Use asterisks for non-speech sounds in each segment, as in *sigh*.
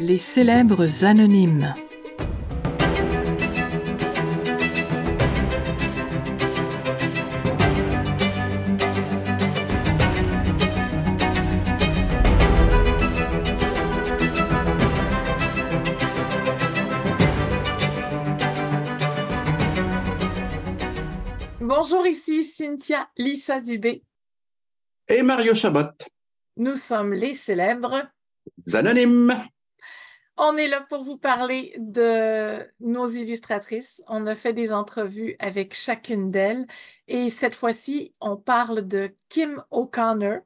Les célèbres anonymes. Bonjour, ici Cynthia Lisa Dubé. Et Mario Chabot. Nous sommes les célèbres anonymes. On est là pour vous parler de nos illustratrices. On a fait des entrevues avec chacune d'elles et cette fois-ci, on parle de Kim O'Connor.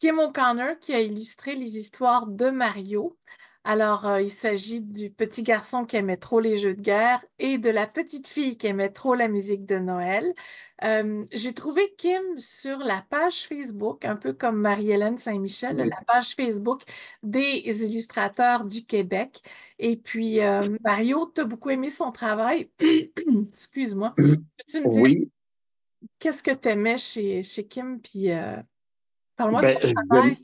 Kim O'Connor qui a illustré les histoires de Mario. Alors, euh, il s'agit du petit garçon qui aimait trop les jeux de guerre et de la petite fille qui aimait trop la musique de Noël. Euh, j'ai trouvé Kim sur la page Facebook, un peu comme Marie-Hélène Saint-Michel, la page Facebook des illustrateurs du Québec. Et puis, euh, Mario, tu as beaucoup aimé son travail. *clears throat* Excuse-moi. Peux-tu me dire Oui, qu'est-ce que tu aimais chez, chez Kim? Puis, parle-moi ben, de son travail.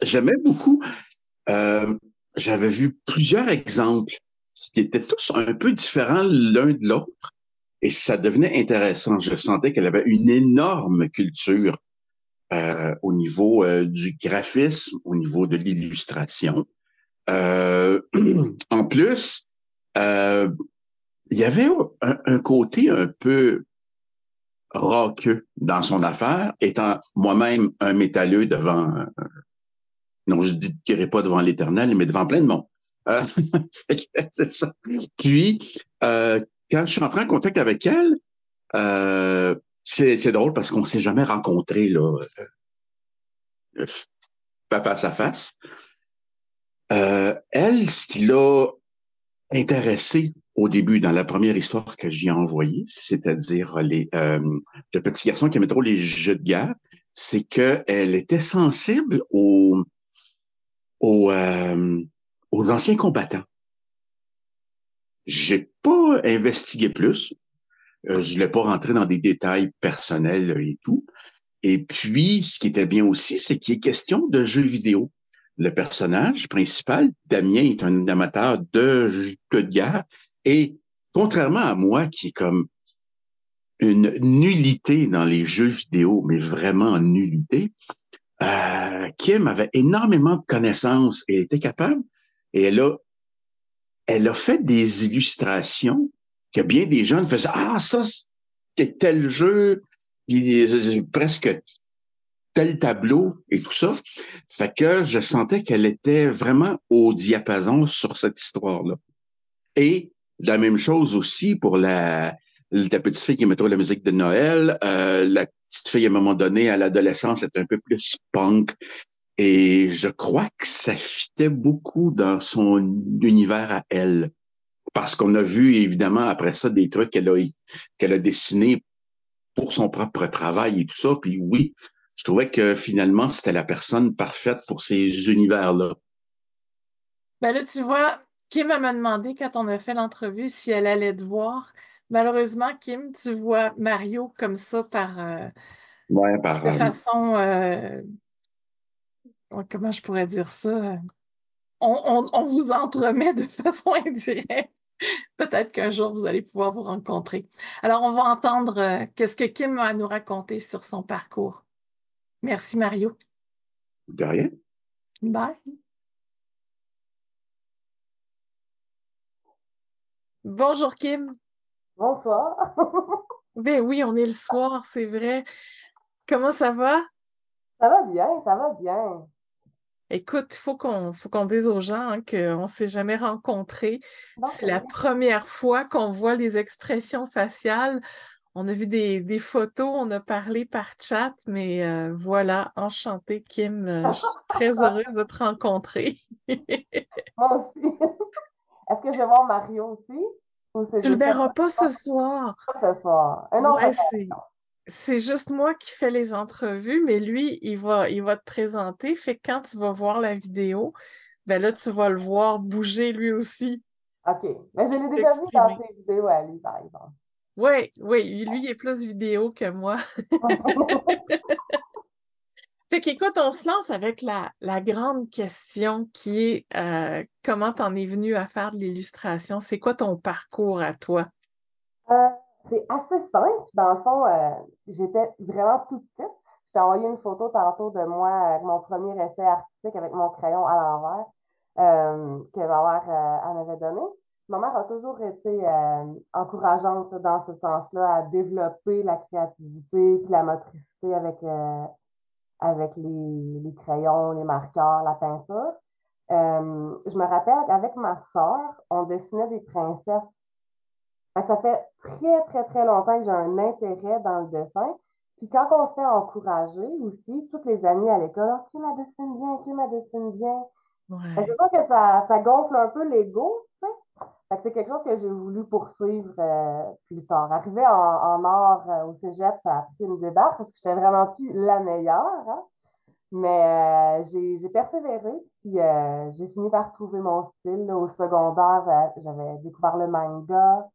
j'aimais beaucoup. Euh, j'avais vu plusieurs exemples qui étaient tous un peu différents l'un de l'autre et ça devenait intéressant. Je sentais qu'elle avait une énorme culture euh, au niveau euh, du graphisme, au niveau de l'illustration. Euh, *clears throat* en plus, euh, il y avait un, côté un peu rockeux dans son affaire, étant moi-même un métalleux devant non, je ne dirai pas devant l'Éternel, mais devant plein de monde. Euh, *laughs* c'est ça. Puis, euh, quand je suis entré en contact avec elle, euh, c'est, drôle parce qu'on s'est jamais rencontrés là, euh, face à face. Euh, elle, ce qui l'a intéressé au début dans la première histoire que j'y ai envoyée, c'est-à-dire les euh, le petit garçon qui aimait trop les jeux de guerre, c'est qu'elle était sensible aux aux, euh, aux anciens combattants. J'ai pas investigué plus. Euh, je voulais pas rentrer dans des détails personnels et tout. Et puis, ce qui était bien aussi, c'est qu'il est question de jeux vidéo. Le personnage principal, Damien, est un amateur de jeux de guerre. Et contrairement à moi, qui est comme une nullité dans les jeux vidéo, mais vraiment nullité, euh, Kim avait énormément de connaissances et était capable, et elle a, elle a fait des illustrations que bien des jeunes faisaient, ah, ça, c'est tel jeu, presque tel tableau et tout ça. Fait que je sentais qu'elle était vraiment au diapason sur cette histoire-là. Et la même chose aussi pour la, la petite fille qui mettait la musique de Noël, euh, la petite fille à un moment donné, à l'adolescence, est un peu plus punk. Et je crois que ça fitait beaucoup dans son univers à elle. Parce qu'on a vu, évidemment, après ça, des trucs qu'elle a, qu'elle a dessinés pour son propre travail et tout ça. Puis oui, je trouvais que finalement, c'était la personne parfaite pour ces univers-là. Ben là, tu vois, Kim m'a demandé quand on a fait l'entrevue si elle allait te voir. Malheureusement, Kim, tu vois Mario comme ça par euh, Ouais, par, de euh, façon euh, comment je pourrais dire ça? On, on, on vous entremet de façon *laughs* indirecte. Peut-être qu'un jour vous allez pouvoir vous rencontrer. Alors, on va entendre euh, qu'est-ce que Kim a à nous raconter sur son parcours. Merci, Mario. de rien. Bye. Bonjour, Kim. Bonsoir. *laughs* Ben oui, on est le soir, c'est vrai. Comment ça va? Ça va bien, ça va bien. Écoute, il faut qu'on faut qu'on dise aux gens hein, qu'on ne s'est jamais rencontrés. C'est la première fois qu'on voit les expressions faciales. On a vu des, des photos, on a parlé par chat, mais euh, voilà, enchantée, Kim. Euh, je suis très heureuse de te rencontrer. *laughs* Moi aussi. Est-ce que je vais voir Mario aussi? Ou c'est Tu le juste verras pas ce soir. ce soir? Un autre Ouais, occasion. c'est c'est juste moi qui fais les entrevues, mais lui, il va il va te présenter. Fait que quand tu vas voir la vidéo, ben là, tu vas le voir bouger lui aussi, OK. Mais je l'ai déjà vu dans ses vidéos à lui, par exemple. Oui, oui, lui il est plus vidéo que moi. *laughs* Fait on se lance avec la, grande question qui est euh, comment t'en es venu à faire de l'illustration? C'est quoi ton parcours à toi? Euh, c'est assez simple. Dans le fond, euh, j'étais vraiment toute petite. Je t'ai envoyé une photo tantôt de moi avec mon premier essai artistique avec mon crayon à l'envers euh, que ma mère euh, en avait donné. Ma mère a toujours été encourageante dans ce sens-là à développer la créativité puis la motricité avec, avec les, les crayons, les marqueurs, la peinture. Euh, je me rappelle qu'avec ma sœur, on dessinait des princesses. Ça fait très, très, très longtemps que j'ai un intérêt dans le dessin. Puis quand on se fait encourager aussi, toutes les amies à l'école, qui m'a dessine bien, qui m'a dessine bien. Ouais. C'est sûr que ça, ça gonfle un peu l'ego. C'est quelque chose que j'ai voulu poursuivre euh, plus tard. Arrivé en, en art euh, au cégep, ça a pris une débarque parce que j'étais vraiment plus la meilleure, hein. Mais euh, j'ai, persévéré, puis j'ai fini par trouver mon style. Au secondaire, j'a- j'avais découvert le manga.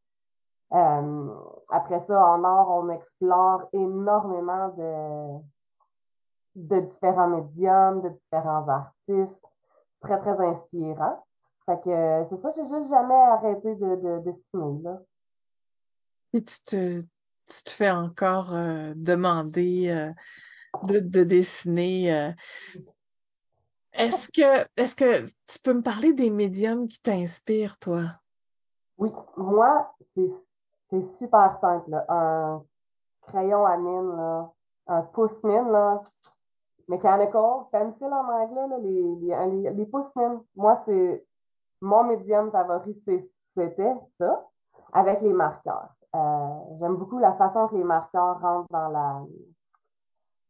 Après ça, en art, on explore énormément de, de différents médiums, de différents artistes, très, très inspirant. Fait que euh, c'est ça, j'ai juste jamais arrêté de, de, dessiner, là. Puis tu te, tu te fais encore euh, demander euh, de, de dessiner. euh. Est-ce que, est-ce que tu peux me parler des médiums qui t'inspirent, toi? Oui, moi, c'est super simple, là. Un crayon à mine, là, un pouce-mine, là, mechanical, pencil en anglais, là, les, les, les, les pouces-mines. Moi, c'est mon médium favori, c'était ça, avec les marqueurs. Euh, j'aime beaucoup la façon que les marqueurs rentrent dans la,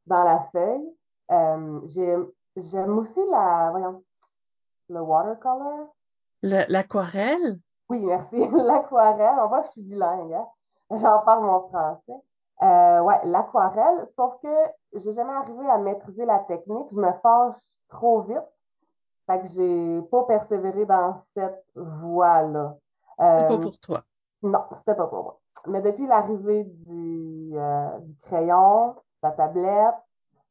dans la feuille. Euh, j'aime, aussi la, voyons, le watercolor. Le- L'aquarelle? Oui, merci. *laughs* L'aquarelle. On voit que je suis bilingue, hein? J'en parle mon français. Euh, ouais, l'aquarelle, sauf que j'ai jamais arrivé à maîtriser la technique. Je me fâche trop vite. Fait que j'ai pas persévéré dans cette voie-là. C'est pas Euh, pour toi. non, c'était pas pour moi. Mais depuis l'arrivée du, euh, du crayon, la tablette,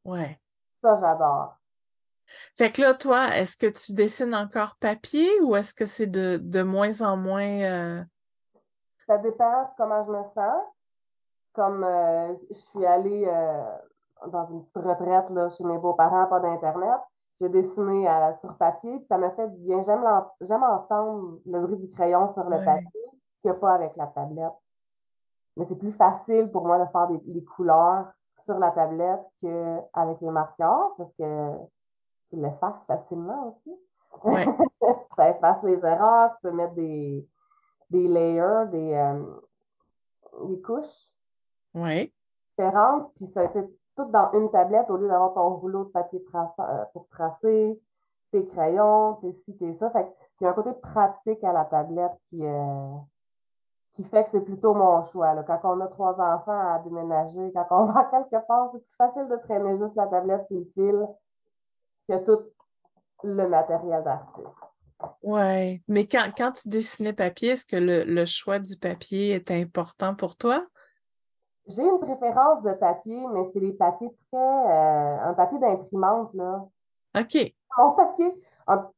Ouais. ça, j'adore. Fait que là, toi, est-ce que tu dessines encore papier ou est-ce que c'est de, de moins en moins euh, Ça dépend comment je me sens. Comme euh, je suis allée euh, dans une petite retraite là, chez mes beaux-parents, pas d'Internet, j'ai dessiné à- sur papier, puis ça m'a fait du bien. J'aime entendre le bruit du crayon sur le Ouais. papier, ce qu'il n'y a pas avec la tablette. Mais c'est plus facile pour moi de faire des, les couleurs sur la tablette qu'avec les marqueurs, parce que tu l'effaces facilement aussi. Ouais. *laughs* Ça efface les erreurs, tu peux mettre des, des layers, des, euh, des couches différentes, puis ça a été dans une tablette au lieu d'avoir ton rouleau de papier euh, pour tracer, tes crayons, tes ci, tes ça. Qu'il y a un côté pratique à la tablette qui, euh, qui fait que c'est plutôt mon choix. Quand on a trois enfants à déménager, quand on *laughs* va quelque part, c'est plus facile de traîner juste la tablette et le fil que tout le matériel d'artiste. Ouais. Mais quand, quand tu dessinais papier, est-ce que le, le choix du papier est important pour toi? J'ai une préférence de papier, mais c'est les papiers très... euh, un papier d'imprimante, là. OK. Mon papier,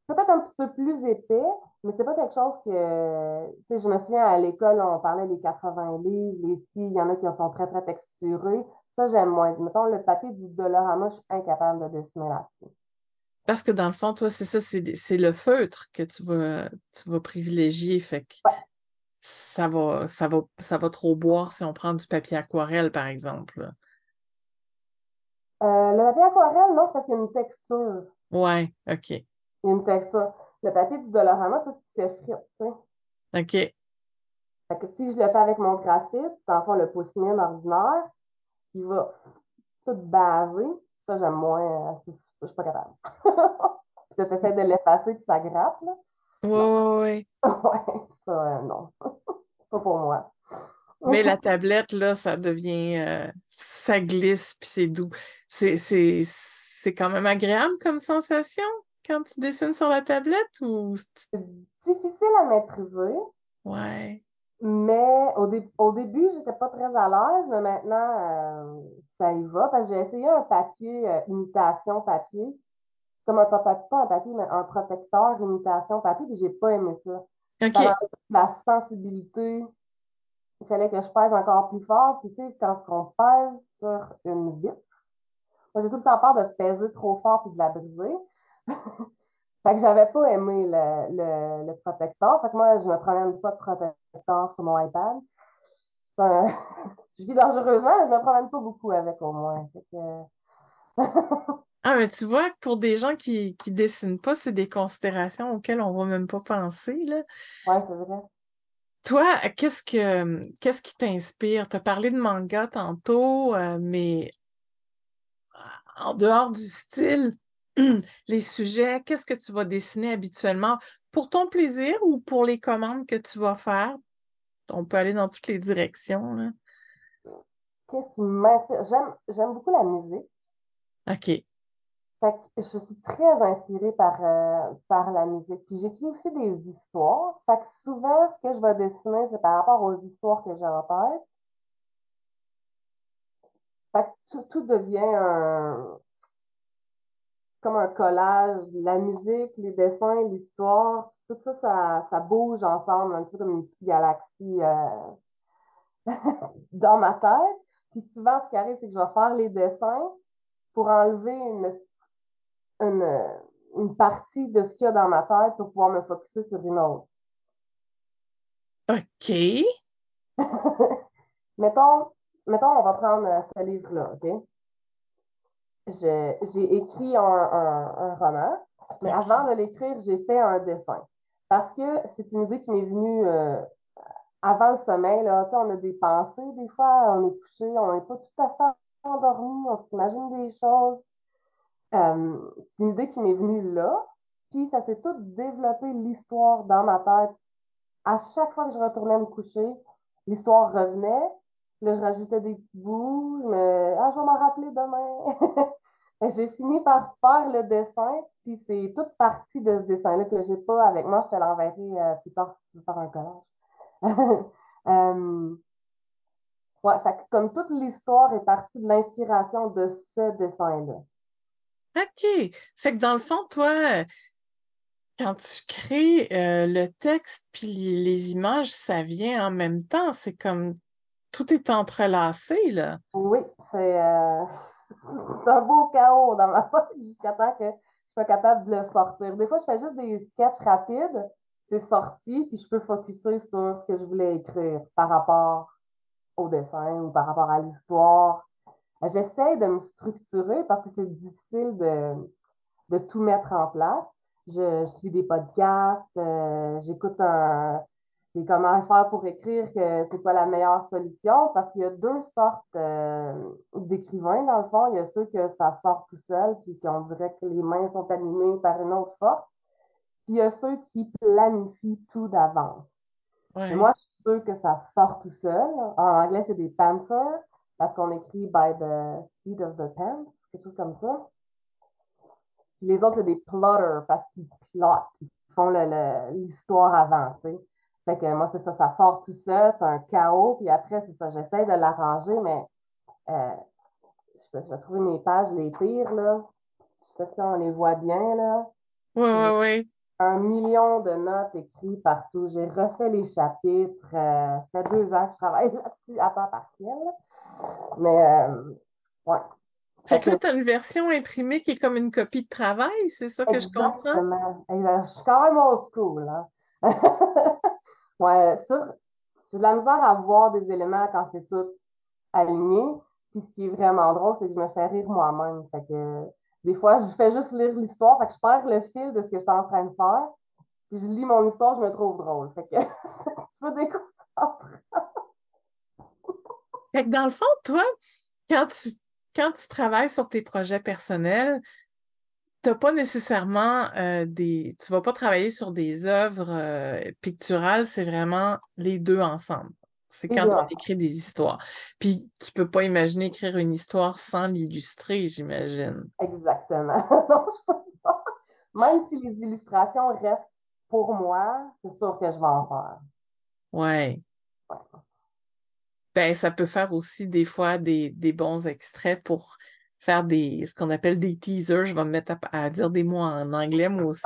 peut-être un petit peu plus épais, mais c'est pas quelque chose que... Tu sais, je me souviens, à l'école, on parlait des 80 livres, les scies, il y en a qui sont très, très texturés. Ça, j'aime moins. Mettons, le papier du Dollarama, je suis incapable de dessiner là-dessus. Parce que dans le fond, toi, c'est ça, c'est, c'est le feutre que tu vas, tu vas privilégier. Fait que Ouais. Ça va, ça va, ça va trop boire si on prend du papier aquarelle, par exemple. Euh, le papier aquarelle, non, c'est parce qu'il y a une texture. Ouais. OK. Il y a une texture. Le papier du Dollarama, c'est parce qu'il fait frite, tu sais. OK. Fait que si je le fais avec mon graphite, dans le fond, le pouce-mine ordinaire, il va tout baver. Ça, j'aime moins. euh, Je suis pas capable. *laughs* Tu essaies de l'effacer, puis ça gratte, là. Ouais, ouais, ouais. Ouais, *laughs* ça, euh, non. *laughs* Pas pour moi. Mais la *laughs* tablette, là, ça devient, euh, ça glisse puis c'est doux. C'est, quand même agréable comme sensation quand tu dessines sur la tablette ou, c'est- difficile à maîtriser. ouais, Mais au, dé- au début, j'étais pas très à l'aise, mais maintenant, euh, ça y va. Parce que j'ai essayé un papier, euh, imitation papier, comme un, pas un papier, mais un protecteur imitation papier, puis j'ai pas aimé ça. La sensibilité. Il fallait que je pèse encore plus fort. Puis, tu sais, quand on pèse sur une vitre, moi, j'ai tout le temps peur de peser trop fort puis de la briser. *laughs* Fait que j'avais pas aimé le, le, protecteur. Fait que moi, je me promène pas de protecteur sur mon iPad. Euh, *laughs* je vis dangereusement, mais je me promène pas beaucoup avec au moins. Fait que, *laughs* Ah, mais tu vois, pour des gens qui, qui dessinent pas, c'est des considérations auxquelles on va même pas penser, là. ouais, c'est vrai. Toi, qu'est-ce que qu'est-ce qui t'inspire? T'as parlé de manga tantôt, euh, mais en dehors du style, *clears throat* les sujets, qu'est-ce que tu vas dessiner habituellement? Pour ton plaisir ou pour les commandes que tu vas faire? On peut aller dans toutes les directions, là. Qu'est-ce qui m'inspire? J'aime, j'aime beaucoup la musique. OK. Fait que je suis très inspirée par, euh, par la musique. Puis j'écris aussi des histoires. Fait que souvent, ce que je vais dessiner, c'est par rapport aux histoires que j'ai en tête. Fait que tout, devient un, comme un collage. La musique, les dessins, l'histoire, tout ça, ça, ça bouge ensemble, un petit peu comme une petite galaxie euh, *laughs* dans ma tête. Puis souvent, ce qui arrive, c'est que je vais faire les dessins pour enlever une, une, une partie de ce qu'il y a dans ma tête pour pouvoir me focusser sur une autre. OK. *laughs* mettons, mettons, on va prendre euh, ce livre-là, OK? J'ai écrit un, un- un roman, mais avant de l'écrire, j'ai fait un dessin. Parce que c'est une idée qui m'est venue euh, avant le sommeil, là. Tu sais, on a des pensées, des fois, on est couché, on n'est pas tout à fait endormi, on s'imagine des choses. Euh, c'est une idée qui m'est venue là, puis ça s'est tout développé l'histoire dans ma tête. À chaque fois que je retournais me coucher, l'histoire revenait. Là, je rajoutais des petits bouts. Je me... Ah, je vais m'en rappeler demain. *laughs* J'ai fini par faire le dessin, puis c'est toute partie de ce dessin-là que j'ai pas avec moi. Je te l'enverrai euh, plus tard si tu veux faire un collage. *laughs* Euh, ouais, comme toute l'histoire est partie de l'inspiration de ce dessin-là. OK. Fait que dans le fond, toi, quand tu crées euh, le texte puis les, images, ça vient en même temps. C'est comme tout est entrelacé, là. Oui, c'est euh, *laughs* c'est un beau chaos dans ma tête jusqu'à temps que je sois capable de le sortir. Des fois, je fais juste des sketchs rapides, c'est sorti, puis je peux focuser sur ce que je voulais écrire par rapport au dessin ou par rapport à l'histoire. J'essaie de me structurer parce que c'est difficile de, de tout mettre en place. Je, je suis des podcasts, euh, j'écoute un, des comment faire pour écrire que c'est pas la meilleure solution parce qu'il y a deux sortes euh, d'écrivains dans le fond. Il y a ceux que ça sort tout seul puis qu'on dirait que les mains sont animées par une autre force. Puis il y a ceux qui planifient tout d'avance. Ouais. moi, je suis sûre que ça sort tout seul. En anglais, c'est des pantsers parce qu'on écrit by the seat of the pants, quelque chose comme ça. Puis les autres, c'est des plotters parce qu'ils plottent, ils font l'histoire avant, tu sais. Fait que moi, c'est ça, ça sort tout seul, c'est un chaos. Puis après, c'est ça, j'essaie de l'arranger, mais euh, je, je vais trouver mes pages les pires, là. Je sais pas si on les voit bien, là. Ouais, J'ai ouais, ouais. Un million de notes écrites partout. J'ai refait les chapitres. euh, ça fait deux ans que je travaille *laughs* là-dessus à temps partiel. Mais, euh, ouais. Fait que là, t'as une version imprimée qui est comme une copie de travail, c'est ça que je comprends? Je suis quand même old school, hein. *laughs* Ouais, sur, j'ai de la misère à voir des éléments quand c'est tout aligné. Puis ce qui est vraiment drôle, c'est que je me fais rire moi-même. Fait que des fois, je fais juste lire l'histoire, fait que je perds le fil de ce que je suis en train de faire. Puis je lis mon histoire, je me trouve drôle. Fait que *laughs* c'est un petit peu déconcentrant. *laughs* Fait que dans le fond, toi, quand tu, quand tu travailles sur tes projets personnels, t'as pas nécessairement euh, des, tu vas pas travailler sur des œuvres euh, picturales, c'est vraiment les deux ensemble. C'est quand on écrit des histoires. Puis tu peux pas imaginer écrire une histoire sans l'illustrer, j'imagine. Exactement. *laughs* Non, je peux pas. Même si les illustrations restent pour moi, c'est sûr que je vais en faire. Ouais. ben ça peut faire aussi des fois des, des bons extraits pour faire des ce qu'on appelle des teasers. Je vais me mettre à, dire des mots en anglais moi aussi.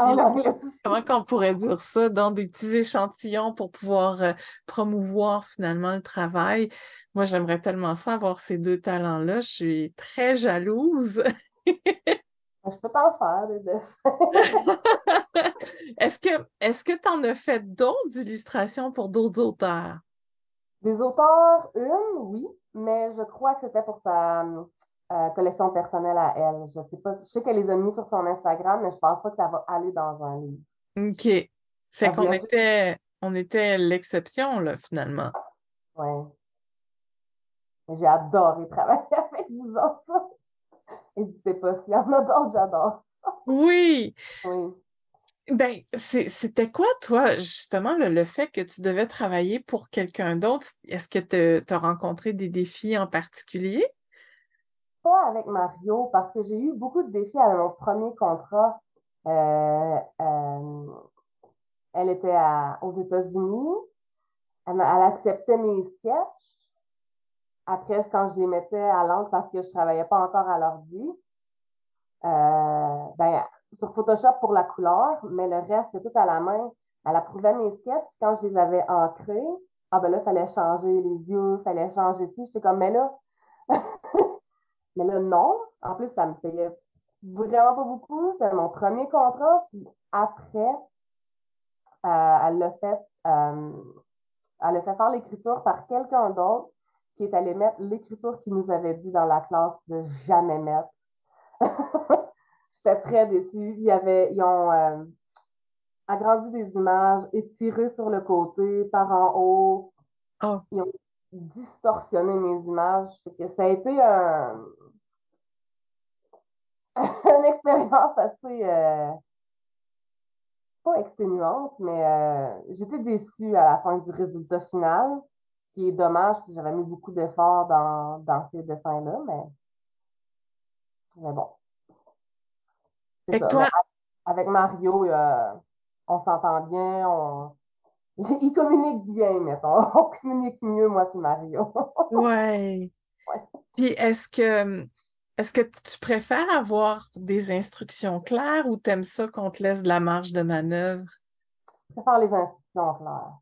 Comment qu'on pourrait dire ça? Dans des petits échantillons pour pouvoir euh, promouvoir finalement le travail. Moi, j'aimerais tellement ça avoir ces deux talents-là. Je suis très jalouse. Je peux t'en faire des dessins. *laughs* est-ce que est-ce que tu en as fait d'autres illustrations pour d'autres auteurs? Des auteurs, une, oui, mais je crois que c'était pour sa euh, collection personnelle à elle. Je sais pas, je sais qu'elle les a mis sur son Instagram, mais je pense pas que ça va aller dans un livre. OK. Fait qu'on était, on était l'exception, là, finalement. Ouais. J'ai adoré travailler *laughs* avec vous autres. N'hésitez pas, s'il y en a d'autres, j'adore Oui. Oui. Ben, c'était quoi, toi, justement, le, fait que tu devais travailler pour quelqu'un d'autre? Est-ce que tu as rencontré des défis en particulier? Pas avec Mario, parce que j'ai eu beaucoup de défis avec mon premier contrat. Euh, euh, elle était aux États-Unis. Elle, acceptait mes sketchs. Après, quand je les mettais à l'encre parce que je travaillais pas encore à l'ordi, euh, ben, sur Photoshop pour la couleur, mais le reste, c'était tout à la main. Elle approuvait mes sketchs, quand je les avais ancrés, ah ben là, il fallait changer les yeux, fallait changer ci. J'étais comme, mais là, *laughs* mais là, non. En plus, ça me payait vraiment pas beaucoup. C'était mon premier contrat. Puis après, euh, elle l'a fait, euh, elle a fait faire l'écriture par quelqu'un d'autre qui est allé mettre l'écriture qu'il nous avait dit dans la classe de jamais mettre. *laughs* J'étais très déçue. Il y avait, ils ont euh, agrandi des images, étiré sur le côté, par en haut. Oh. Ils ont distorsionné mes images. ça a été un... *laughs* une expérience assez euh, pas exténuante, mais euh, j'étais déçue à la fin du résultat final qui est dommage, parce que j'avais mis beaucoup d'efforts dans, dans ces dessins-là, mais, mais bon. C'est ça. Toi... avec Mario, euh, on s'entend bien, on... *laughs* il communique bien, mettons. *laughs* On communique mieux, moi et Mario. ouais. ouais. Puis est-ce que est-ce que tu préfères avoir des instructions claires ou t'aimes ça qu'on te laisse de la marge de manœuvre? Je préfère les instructions claires.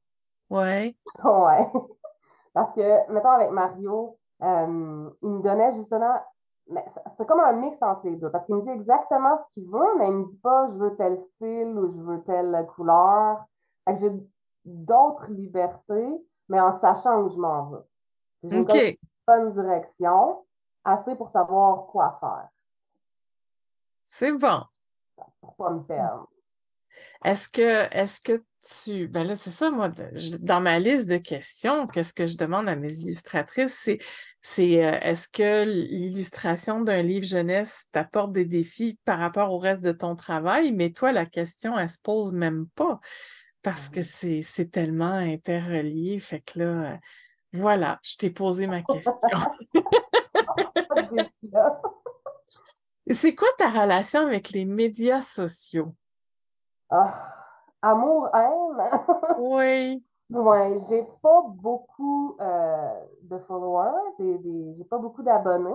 Ouais. Ouais. *laughs* Parce que, mettons, avec Mario, euh, il me donnait justement. C'est comme un mix entre les deux. Parce qu'il me dit exactement ce qu'il veut, mais il me dit pas je veux tel style ou je veux telle couleur. Fait que j'ai d'autres libertés, mais en sachant où je m'en vais. J'ai une bonne direction, assez pour savoir quoi faire. C'est bon. Pour pas me perdre. Est-ce que, est-ce que tu, ben là, c'est ça, moi, dans ma liste de questions, qu'est-ce que je demande à mes illustratrices, c'est, c'est, euh, est-ce que l'illustration d'un livre jeunesse t'apporte des défis par rapport au reste de ton travail? Mais toi, la question, elle se pose même pas parce que c'est, c'est tellement interrelié. Fait que là, euh, voilà, je t'ai posé ma question. *laughs* *laughs* c'est quoi ta relation avec les médias sociaux? Ah, amour, haine. *laughs* oui. Ouais, j'ai pas beaucoup euh, de followers, des, des, j'ai pas beaucoup d'abonnés,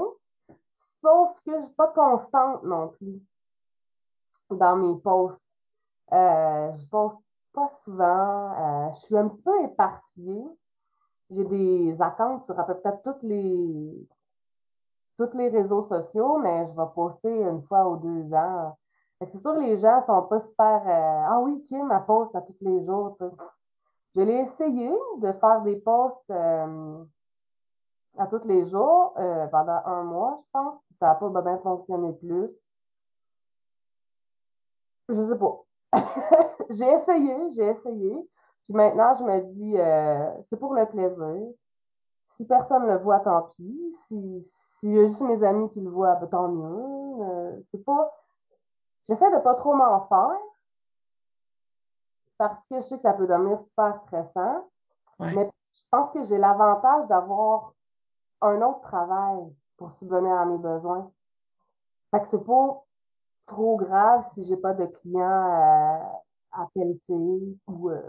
sauf que je suis pas constante non plus dans mes posts. Euh, je poste pas souvent, euh, je suis un petit peu éparpillée. J'ai des accounts sur à peu près toutes les tous les réseaux sociaux, mais je vais poster une fois ou deux ans c'est sûr que les gens sont pas super euh, Ah oui, Kim, elle poste à tous les jours. Je l'ai essayé de faire des posts euh, à tous les jours euh, pendant un mois, je pense, puis ça n'a pas bien fonctionné plus. Je sais pas. *laughs* j'ai essayé, j'ai essayé. Puis maintenant, je me dis, c'est pour le plaisir. Si personne ne le voit, tant pis. Si, s'il y a juste mes amis qui le voient, ben, tant mieux. c'est pas J'essaie de pas trop m'en faire parce que je sais que ça peut devenir super stressant. Mais je pense que j'ai l'avantage d'avoir un autre travail pour subvenir à mes besoins. Fait que c'est pas trop grave si j'ai pas de clients à, à pelleter ou euh,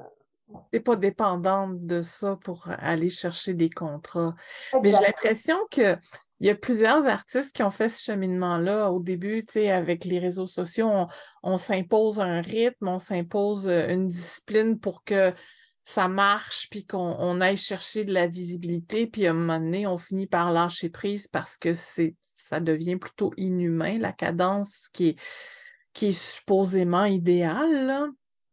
t'es pas dépendante de ça pour aller chercher des contrats. Mais j'ai l'impression que il y a plusieurs artistes qui ont fait ce cheminement-là au début, tu sais, avec les réseaux sociaux, on, on s'impose un rythme, on s'impose euh, une discipline pour que ça marche, puis qu'on on aille chercher de la visibilité, puis à un moment donné, on finit par lâcher prise parce que c'est ça devient plutôt inhumain, la cadence qui est, qui est supposément idéale, là.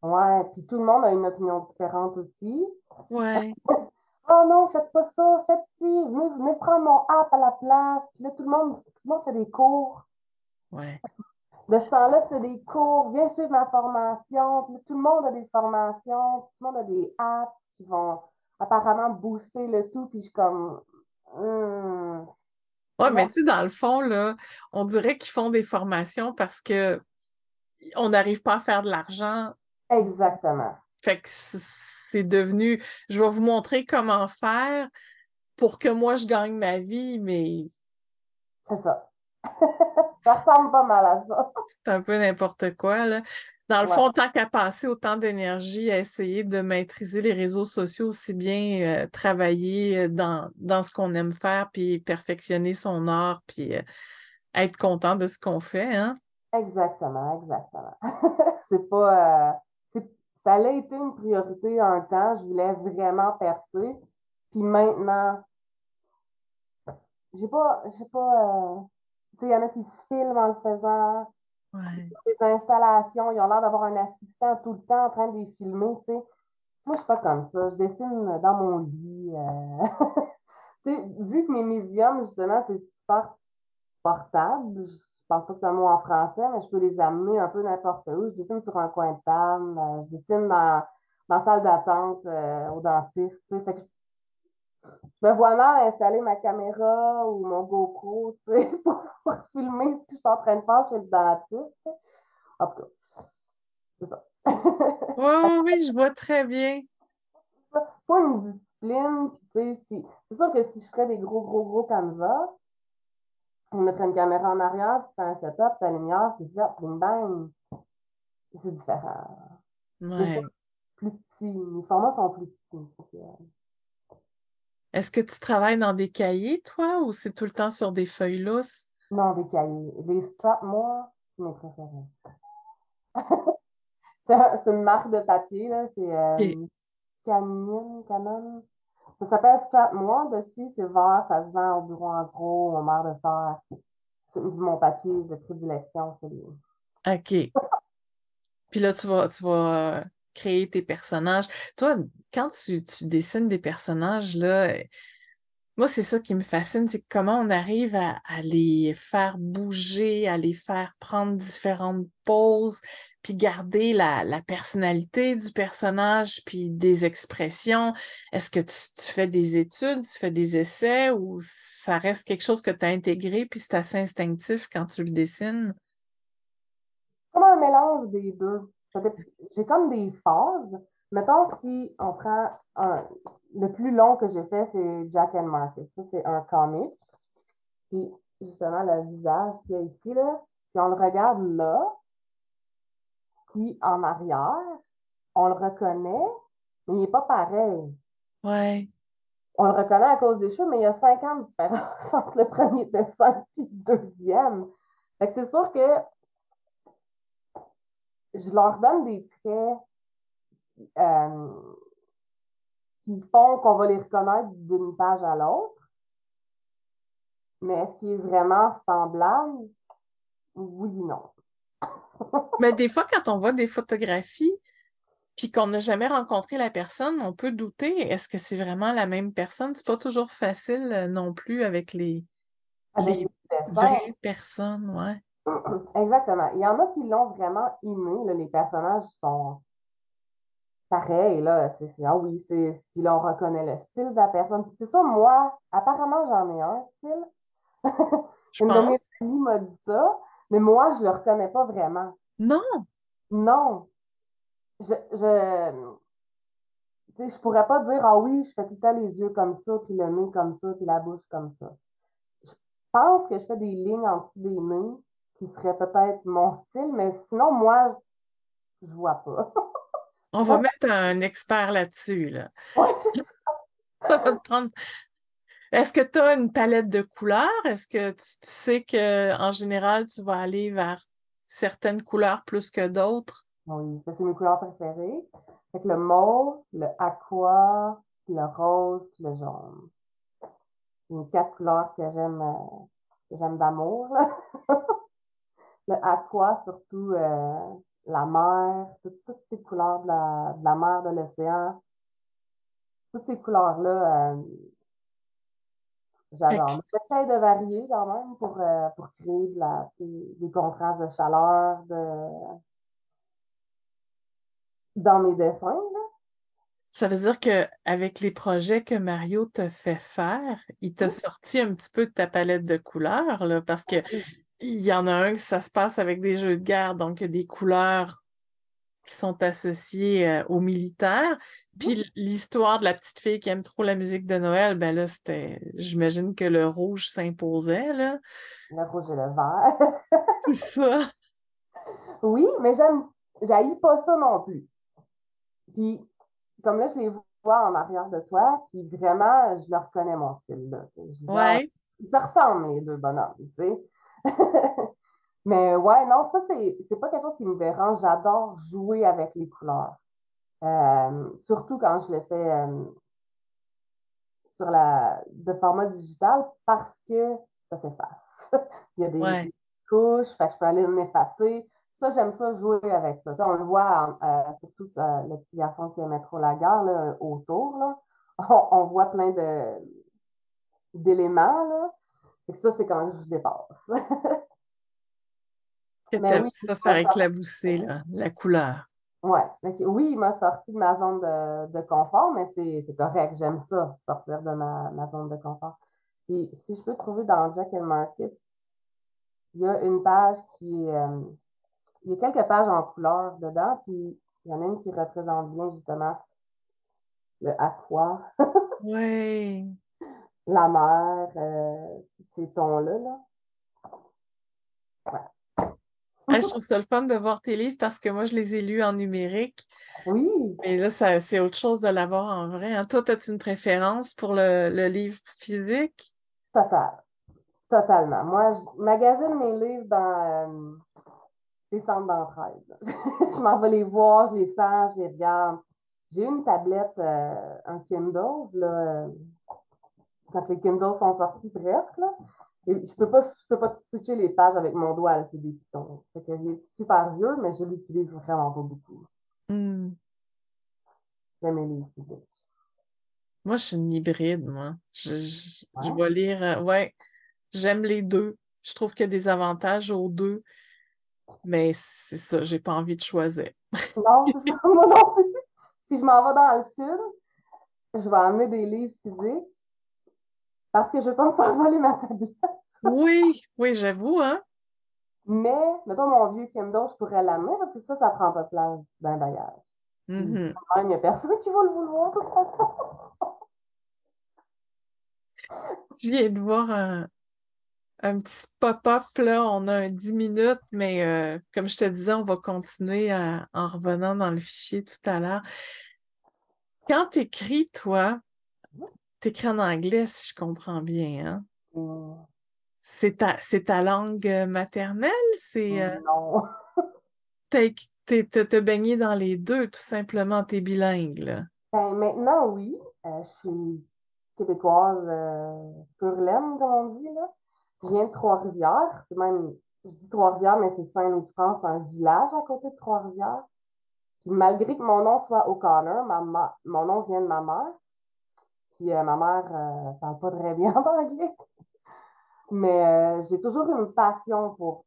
Ouais, puis tout le monde a une opinion différente aussi. Ouais. *laughs* Oh non, faites pas ça, faites ci, venez, venez prendre mon app à la place. Puis là, tout le monde, tout le monde fait des cours. Ouais. *laughs* De ce temps-là, c'est des cours, viens suivre ma formation. Puis là, tout le monde a des formations, tout le monde a des apps qui vont apparemment booster le tout. Puis je suis comme, hmm, Ouais, mais non. tu sais, dans le fond, là, on dirait qu'ils font des formations parce que on n'arrive pas à faire de l'argent. Exactement. Fait que c'est devenu, je vais vous montrer comment faire pour que moi je gagne ma vie, mais C'est ça. *laughs* Ça ressemble pas mal à ça. c'est un peu n'importe quoi, là. Dans le Ouais. fond, tant qu'à passer autant d'énergie à essayer de maîtriser les réseaux sociaux, aussi bien euh, travailler euh, dans, dans ce qu'on aime faire, puis perfectionner son art, puis euh, être content de ce qu'on fait, hein? Exactement, exactement. *laughs* C'est pas. euh, ça a été une priorité un temps. Je voulais vraiment percer. Puis maintenant, j'ai pas. J'ai pas. euh, tu sais, il y en a qui se filment en le faisant. Ouais. Des installations, ils ont l'air d'avoir un assistant tout le temps en train de les filmer, tu sais. Moi, je suis pas comme ça. Je dessine dans mon lit. euh. *laughs* Tu sais, vu que mes médiums, justement, c'est super portable, je pense pas que c'est un mot en français, mais je peux les amener un peu n'importe où. Je dessine sur un coin de table, euh, je dessine dans, dans la salle d'attente euh, au dentiste. Fait que je me vois mal installer ma caméra ou mon GoPro *laughs* pour, pour filmer ce que je suis en train de faire chez le dentiste. En tout cas, c'est ça. Oui, oui, oui, je vois très bien. pas une discipline, puis tu sais, c'est sûr que si je ferais des gros, gros, gros canevas, on mettrait une caméra en arrière, tu fais un setup, ta lumière, c'est fait, bing bang. C'est différent. Ouais. plus petits, les formats sont plus petits. Euh, Est-ce que tu travailles dans des cahiers, toi, ou c'est tout le temps sur des feuilles lousses? non, des cahiers. Les Strathmore, c'est mes préférés. *laughs* C'est un- c'est une marque de papier, là, c'est euh, Canon, Canon. Ça s'appelle Strathmore, dessus, c'est vert, ça se vend au bureau en gros, au mar de. C'est mon papier de prédilection, c'est les... OK. Puis là, tu vas, tu euh, créer tes personnages. Toi, quand tu, dessines des personnages, là, moi, c'est ça qui me fascine, c'est comment on arrive à les faire bouger, à les faire prendre différentes poses, puis garder la, personnalité du personnage, puis des expressions. Est-ce que tu, fais des études, tu fais des essais, ou ça reste quelque chose que tu as intégré, puis c'est assez instinctif quand tu le dessines? comme un mélange des deux. J'ai comme des phases. Mettons, si on prend le plus long que j'ai fait, c'est Jack and Marcus. Ça, c'est un comic. Puis, justement, le visage qu'il y a ici, là, si on le regarde là, puis en arrière, on le reconnaît, mais il n'est pas pareil. Ouais. On le reconnaît à cause des cheveux, mais il y a 50 différences entre le premier dessin et le deuxième. Fait que c'est sûr que je leur donne des traits euh, qui font qu'on va les reconnaître d'une page à l'autre. Mais est-ce qu'il est vraiment semblable? Oui, non. Mais des fois, quand on voit des photographies, puis qu'on n'a jamais rencontré la personne, on peut douter, est-ce que c'est vraiment la même personne? C'est pas toujours facile euh, non plus avec les, Avec les vraies personnes, ouais. exactement. Il y en a qui l'ont vraiment inné. là, les personnages sont pareils. Là. C'est, ah oui, c'est, puis là, on reconnaît le style de la personne. Puis c'est ça, moi, apparemment, j'en ai un style. *laughs* Je Une de mes pense. amies m'a dit ça, mais moi, je le reconnais pas vraiment. Non, Non. Je, je, tu sais, je pourrais pas dire, ah oui, je fais tout le temps les yeux comme ça, puis le nez comme ça, puis la bouche comme ça. Je pense que je fais des lignes en dessous des nez qui seraient peut-être mon style, mais sinon, moi, je, je vois pas. On va mettre un expert là-dessus, là. *laughs* Ouais, Ça va te prendre. Est-ce que tu as une palette de couleurs? Est-ce que tu, sais que en général, tu vas aller vers certaines couleurs plus que d'autres? Oui, c'est mes couleurs préférées. Fait le mauve, le aqua, le rose, puis le jaune. Les quatre couleurs que j'aime euh, que j'aime d'amour. *laughs* le aqua, surtout euh, la mer, tout- toutes ces couleurs de la, mer, de l'océan. Toutes ces couleurs-là, euh, j'adore. J'essaie de varier quand même pour, euh, pour créer de la, des contrastes de chaleur de... dans mes dessins. Là. Ça veut dire que avec les projets que Mario t'a fait faire, il t'a Oui. sorti un petit peu de ta palette de couleurs, là, parce que il y en a un que ça se passe avec des jeux de guerre, donc il y a des couleurs qui sont associées euh, aux militaires. Puis l'histoire de la petite fille qui aime trop la musique de Noël, ben là, c'était, j'imagine que le rouge s'imposait, là. Le rouge et le vert. *laughs* C'est ça. Oui, mais j'aime, j'haïs pas ça non plus. Puis, comme là, je les vois en arrière de toi, puis vraiment, je leur reconnais mon style, là. Ouais. Ils se ressemblent, les deux bonhommes, tu sais. *laughs* Mais ouais, non, ça, c'est, c'est pas quelque chose qui me dérange. J'adore jouer avec les couleurs. Euh, surtout quand je le fais euh, sur la, de format digital parce que ça s'efface. *laughs* Il y a des, Ouais. couches, fait que je peux aller m'effacer. Ça, j'aime ça jouer avec ça. On le voit, euh, surtout euh, le petit garçon qui aimait trop la guerre, là, autour, là. *laughs* On, on voit plein de d'éléments, ça, c'est quand je dépasse. *laughs* Mais oui, ça faire éclabousser, là, la couleur. Ouais. Que oui, il m'a sorti de ma zone de, de confort, mais c'est correct. J'aime ça, sortir de ma, ma zone de confort. Et si je peux trouver dans Jack and Marcus, il y a une page qui est, euh, il y a quelques pages en couleur dedans, puis il y en a une qui représente bien justement le aqua, Ouais. *laughs* la mer, euh, tous ces tons-là. Là. Ah, je trouve ça le fun de voir tes livres parce que moi, je les ai lus en numérique. Oui, Mais là, ça, c'est autre chose de l'avoir en vrai. hein. Toi, as-tu une préférence pour le, le livre physique? total. Totalement. Moi, je magasine mes livres dans euh, les centres d'entraide. *laughs* je m'en vais les voir, je les sens, je les regarde. J'ai une tablette, euh, un Kindle, là, euh, quand les Kindles sont sortis presque, là. Et je peux pas, je peux pas switcher les pages avec mon doigt, c'est des pitons. Fait que il est super vieux, mais je l'utilise vraiment pas beaucoup. Hmm. J'aime les livres physiques. Moi, je suis une hybride, moi. Je, je, vais lire, euh, ouais, j'aime les deux. Je trouve qu'il y a des avantages aux deux, mais c'est ça, j'ai pas envie de choisir. *laughs* Non, c'est ça, moi non plus. Si je m'en vais dans le sud, je vais emmener des livres physiques parce que je veux pas me faire voler ma tablette. Oui, oui, j'avoue, hein. Mais, mettons, mon vieux Kindle, je pourrais l'amener parce que ça, ça prend pas de place dans le bagage. Même, il n'y a personne qui va le vouloir, de toute façon. *laughs* Je viens de voir un, un petit pop-up, là. On a un 10 minutes, mais euh, comme je te disais, on va continuer à- en revenant dans le fichier tout à l'heure. Quand t'écris, toi, t'écris en anglais, si je comprends bien, hein? C'est ta, langue euh, maternelle? C'est, euh, Non. *laughs* t'es, t'as baigné dans les deux, tout simplement, t'es bilingue, là. Ben, maintenant, oui. Euh, je suis québécoise euh, laine, comme on dit, là. Je viens de Trois-Rivières. C'est même, je dis Trois-Rivières, mais c'est Saint-Louis-de-France, c'est un village à côté de Trois-Rivières. Puis malgré que mon nom soit O'Connor, ma ma- mon nom vient de ma mère. Puis euh, ma mère euh, parle pas très bien *laughs* anglais. Mais euh, j'ai toujours une passion pour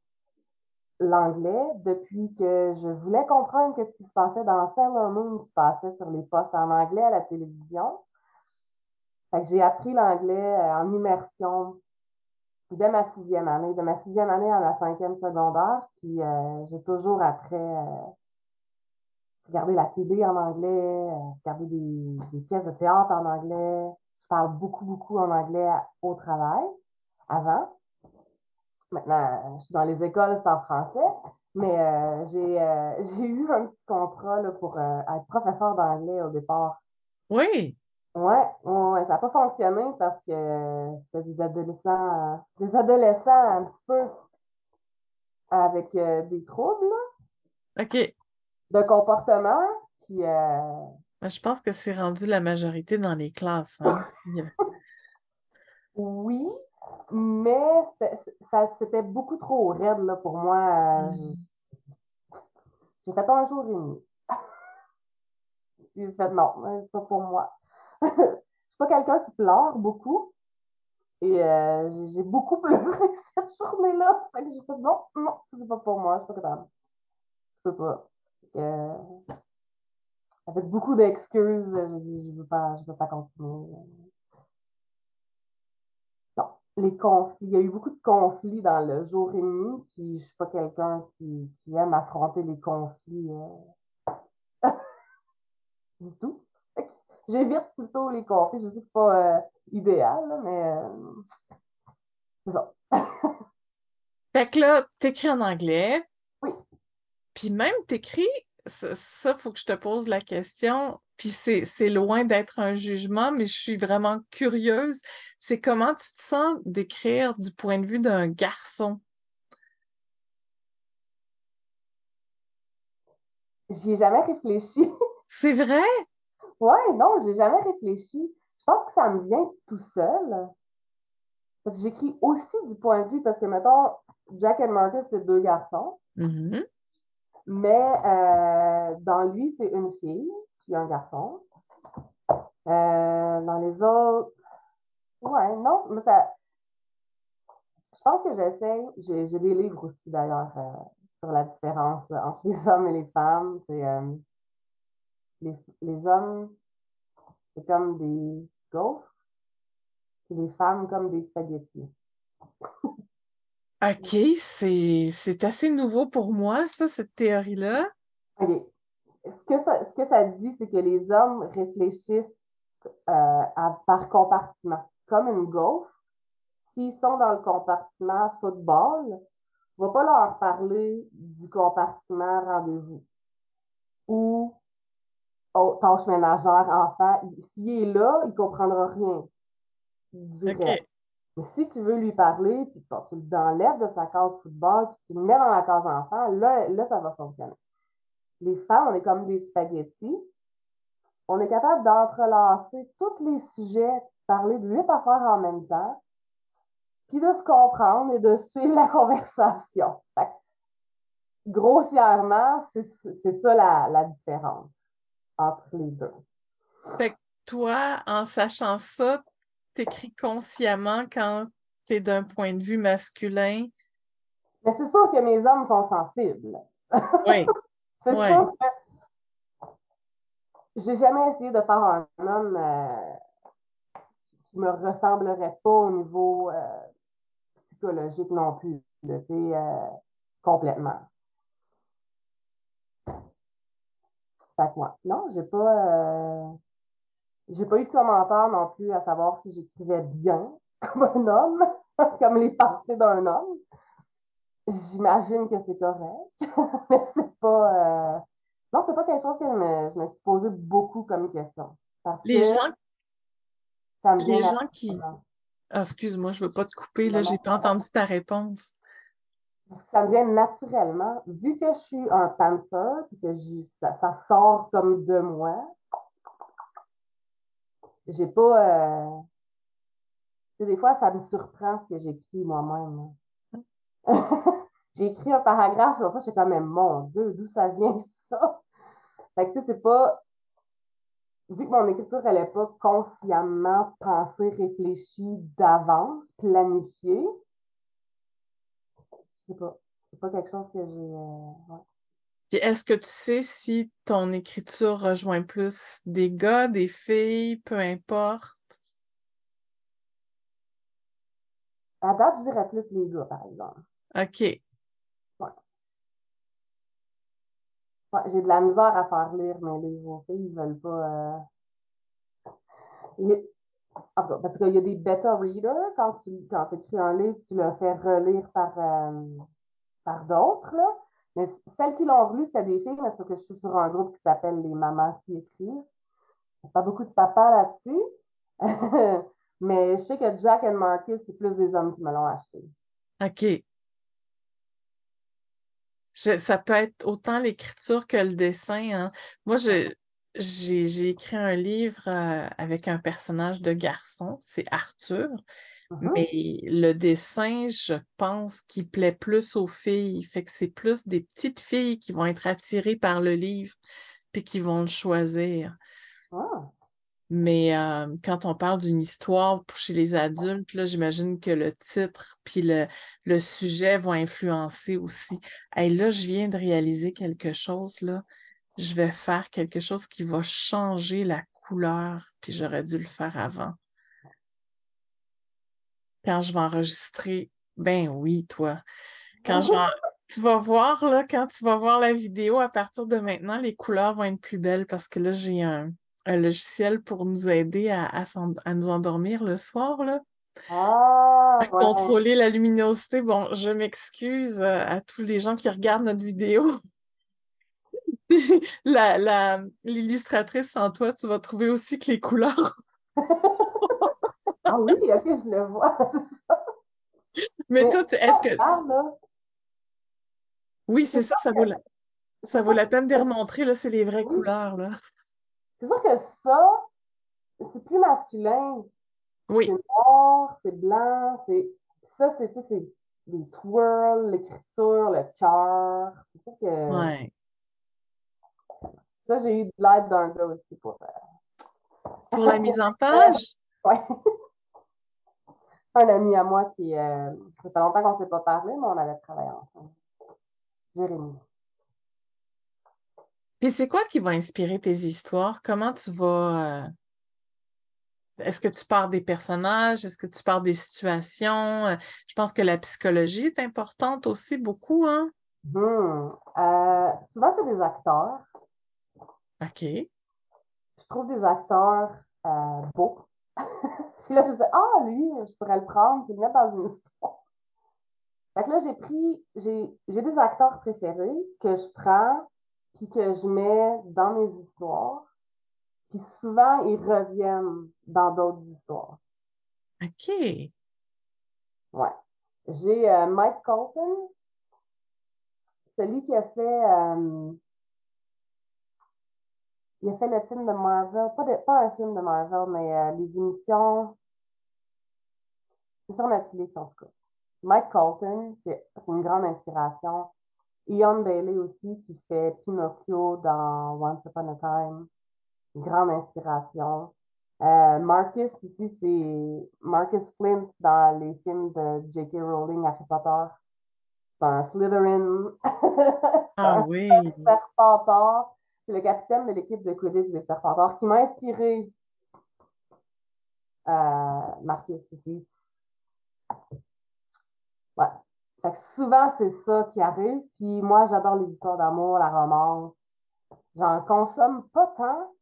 l'anglais depuis que je voulais comprendre qu'est-ce qui se passait dans Sailor Moon qui passait sur les postes en anglais à la télévision. J'ai appris l'anglais euh, en immersion dès ma sixième année, de ma sixième année à ma cinquième secondaire. Puis euh, j'ai toujours après euh, regardé la télé en anglais, euh, regardé des, des pièces de théâtre en anglais. Je parle beaucoup, beaucoup en anglais au travail, avant. maintenant, je suis dans les écoles, c'est en français, mais euh, j'ai euh, *laughs* j'ai eu un petit contrat là, pour euh, être professeur d'anglais au départ. Oui. Ouais, ouais, ça n'a pas fonctionné parce que c'était des adolescents, des adolescents un petit peu avec des troubles là, OK. de comportement. Puis, Ben, Je pense que c'est rendu la majorité dans les classes. hein. *laughs* Oui, mais c'était beaucoup trop raide là, pour moi. Mm. J'ai fait un jour et demi. *laughs* J'ai fait non, c'est pas pour moi. *laughs* Je suis pas quelqu'un qui pleure beaucoup. Et euh, j'ai beaucoup pleuré *laughs* cette journée-là. Fait que j'ai fait non, non, c'est pas pour moi, je suis pas capable. Je peux pas. Euh, avec beaucoup d'excuses, j'ai dit je veux pas, je veux pas continuer. Les conflits, il y a eu beaucoup de conflits dans le jour et demi, puis je suis pas quelqu'un qui, qui aime affronter les conflits euh, *laughs* du tout. J'évite plutôt les conflits. Je sais que c'est pas euh, idéal, là, mais euh, c'est *laughs* ça. Fait que là, t'écris en anglais, Oui. puis même t'écris, ça, ça, faut que je te pose la question, puis c'est, loin d'être un jugement, mais je suis vraiment curieuse. C'est comment tu te sens d'écrire du point de vue d'un garçon? J'y ai jamais réfléchi. *laughs* C'est vrai? Ouais, non, j'ai jamais réfléchi. Je pense que ça me vient tout seul. Parce que j'écris aussi du point de vue, parce que, mettons, Jack et Marcus, c'est deux garçons, Mhm. mais euh, dans lui, c'est une fille, puis un garçon. Euh, dans les autres, ouais, non, mais ça, je pense que j'essaie, j'ai j'ai des livres aussi d'ailleurs euh, sur la différence entre les hommes et les femmes. C'est euh, les, les hommes, c'est comme des gaufres, puis les femmes comme des spaghettis. *laughs* OK, c'est, c'est assez nouveau pour moi, ça, cette théorie-là. OK. Ce que ça, ce que ça dit, c'est que les hommes réfléchissent euh, à- par compartiment, comme une gaufre. S'ils sont dans le compartiment football, on va pas leur parler du compartiment rendez-vous ou oh, tâches ménagères, enfants. Il- S'il est là, il comprendra rien direct. OK. Mais si tu veux lui parler, puis bon, tu l'enlèves de sa case football, puis tu le mets dans la case enfant, là, là, ça va fonctionner. Les femmes, on est comme des spaghettis. On est capable d'entrelacer tous les sujets, parler de huit affaires en même temps, puis de se comprendre et de suivre la *laughs* conversation. Fait que, grossièrement, c'est c'est ça la, la différence entre les deux. Fait que toi, en sachant ça, t'écris consciemment quand t'es d'un point de vue masculin? Mais c'est sûr que mes hommes sont sensibles. Oui, *laughs* C'est Ouais. sûr que j'ai jamais essayé de faire un homme euh, qui me ressemblerait pas au niveau euh, psychologique non plus, tu sais, euh, complètement. Fait que, ouais. Non, j'ai pas, euh, j'ai pas eu de commentaire non plus à savoir si j'écrivais bien *laughs* comme un homme, comme les pensées d'un homme. J'imagine que c'est correct, *laughs* mais c'est pas, euh, non, c'est pas quelque chose que je me, je me suis posé beaucoup comme question. Parce les que gens, ça me les gens qui, ah, excuse-moi, je veux pas te couper, là, j'ai pas entendu ta réponse. ça me vient naturellement. Vu que je suis un panther, puis que ça, ça sort comme de moi, j'ai pas. euh, Tu sais, des fois, ça me surprend ce que j'écris moi-même. *laughs* J'ai écrit un paragraphe, l'autre fois, j'étais quand même, mon Dieu, d'où ça vient *laughs* ça? Fait que tu sais, c'est pas. Vu que mon écriture, elle n'est pas consciemment pensée, réfléchie d'avance, planifiée, je sais pas. C'est pas quelque chose que j'ai. euh, ouais. Puis est-ce que tu sais si ton écriture rejoint plus des gars, des filles, peu importe? À date, je dirais plus les gars, par exemple. OK. Ouais, j'ai de la misère à faire lire mes livres aux filles. Ils veulent pas. euh, En tout cas, parce qu'il y a des beta readers, quand tu quand écris un livre, tu le fais relire par, euh, par d'autres. Mais celles qui l'ont lu, c'était des filles, mais c'est parce que je suis sur un groupe qui s'appelle Les Mamans qui écrivent. Il n'y a pas beaucoup de papas là-dessus. *laughs* mais je sais que Jack and Marcus, c'est plus des hommes qui me l'ont acheté. OK. Je- ça peut être autant l'écriture que le dessin, hein. Moi, je, j'ai, j'ai écrit un livre euh, avec un personnage de garçon, c'est Arthur, Mhm. mais le dessin, je pense qu'il plaît plus aux filles. Fait que c'est plus des petites filles qui vont être attirées par le livre puis qui vont le choisir. Ah. Mais euh, quand on parle d'une histoire pour chez les adultes, là, j'imagine que le titre puis le, le sujet vont influencer aussi. Hey, là, je viens de réaliser quelque chose, là. Je vais faire quelque chose qui va changer la couleur, puis j'aurais dû le faire avant. Quand je vais enregistrer, ben oui, toi. Quand je vais, en- tu vas voir, là, quand tu vas voir la vidéo, à partir de maintenant, les couleurs vont être plus belles parce que là, j'ai un, un logiciel pour nous aider à, à, nous endormir le soir, là. Ah, À ouais. contrôler la luminosité. Bon, je m'excuse euh, à tous les gens qui regardent notre vidéo. *laughs* La, la, l'illustratrice en toi, tu vas trouver aussi que les couleurs. Ah oui, ok, je le vois. Mais Mais toi, est-ce que, ah, là, oui, c'est ça, ça vaut la, ça vaut la peine de remontrer, là, c'est les vraies couleurs, là. C'est sûr que ça, c'est plus masculin. Oui, C'est noir, c'est blanc, c'est. Ça, c'est, les twirls, l'écriture, le cœur. C'est sûr que ouais. ça, j'ai eu de l'aide d'un gars aussi pour faire. Pour la mise en *laughs* page? Ouais. *laughs* Un ami à moi qui. Euh, ça fait longtemps qu'on ne s'est pas parlé, mais on avait travaillé ensemble. Jérémy. Puis c'est quoi qui va inspirer tes histoires? Comment tu vas... euh, Est-ce que tu pars des personnages? Est-ce que tu pars des situations? Euh, Je pense que la psychologie est importante aussi beaucoup, hein? Hmm. Euh, souvent, c'est des acteurs. OK. Je trouve des acteurs euh, beaux. *laughs* Puis là, je dis, ah, lui, je pourrais le prendre et le mettre dans une histoire. Fait que là, j'ai pris, j'ai des acteurs préférés que je prends puis que je mets dans mes histoires. Puis souvent, ils reviennent dans d'autres histoires. OK. Ouais. J'ai euh, Mike Colton, celui qui a fait, euh, il a fait le film de Marvel, pas, de, pas un film de Marvel, mais euh, les émissions, c'est sur Netflix en tout cas. Mike Colton, c'est c'est une grande inspiration. Ian Bailey aussi, qui fait Pinocchio dans Once Upon a Time. Grande inspiration. Euh, Marcus ici, c'est Marcus Flint dans les films de J.K. Rowling, Harry Potter. C'est un Slytherin. *laughs* Ah un oui. Serpentard. C'est le capitaine de l'équipe de Quidditch des Serpentards qui m'a inspiré euh, Marcus ici. Ouais. Fait que souvent, c'est ça qui arrive. Puis moi, j'adore les histoires d'amour, la romance. J'en consomme pas tant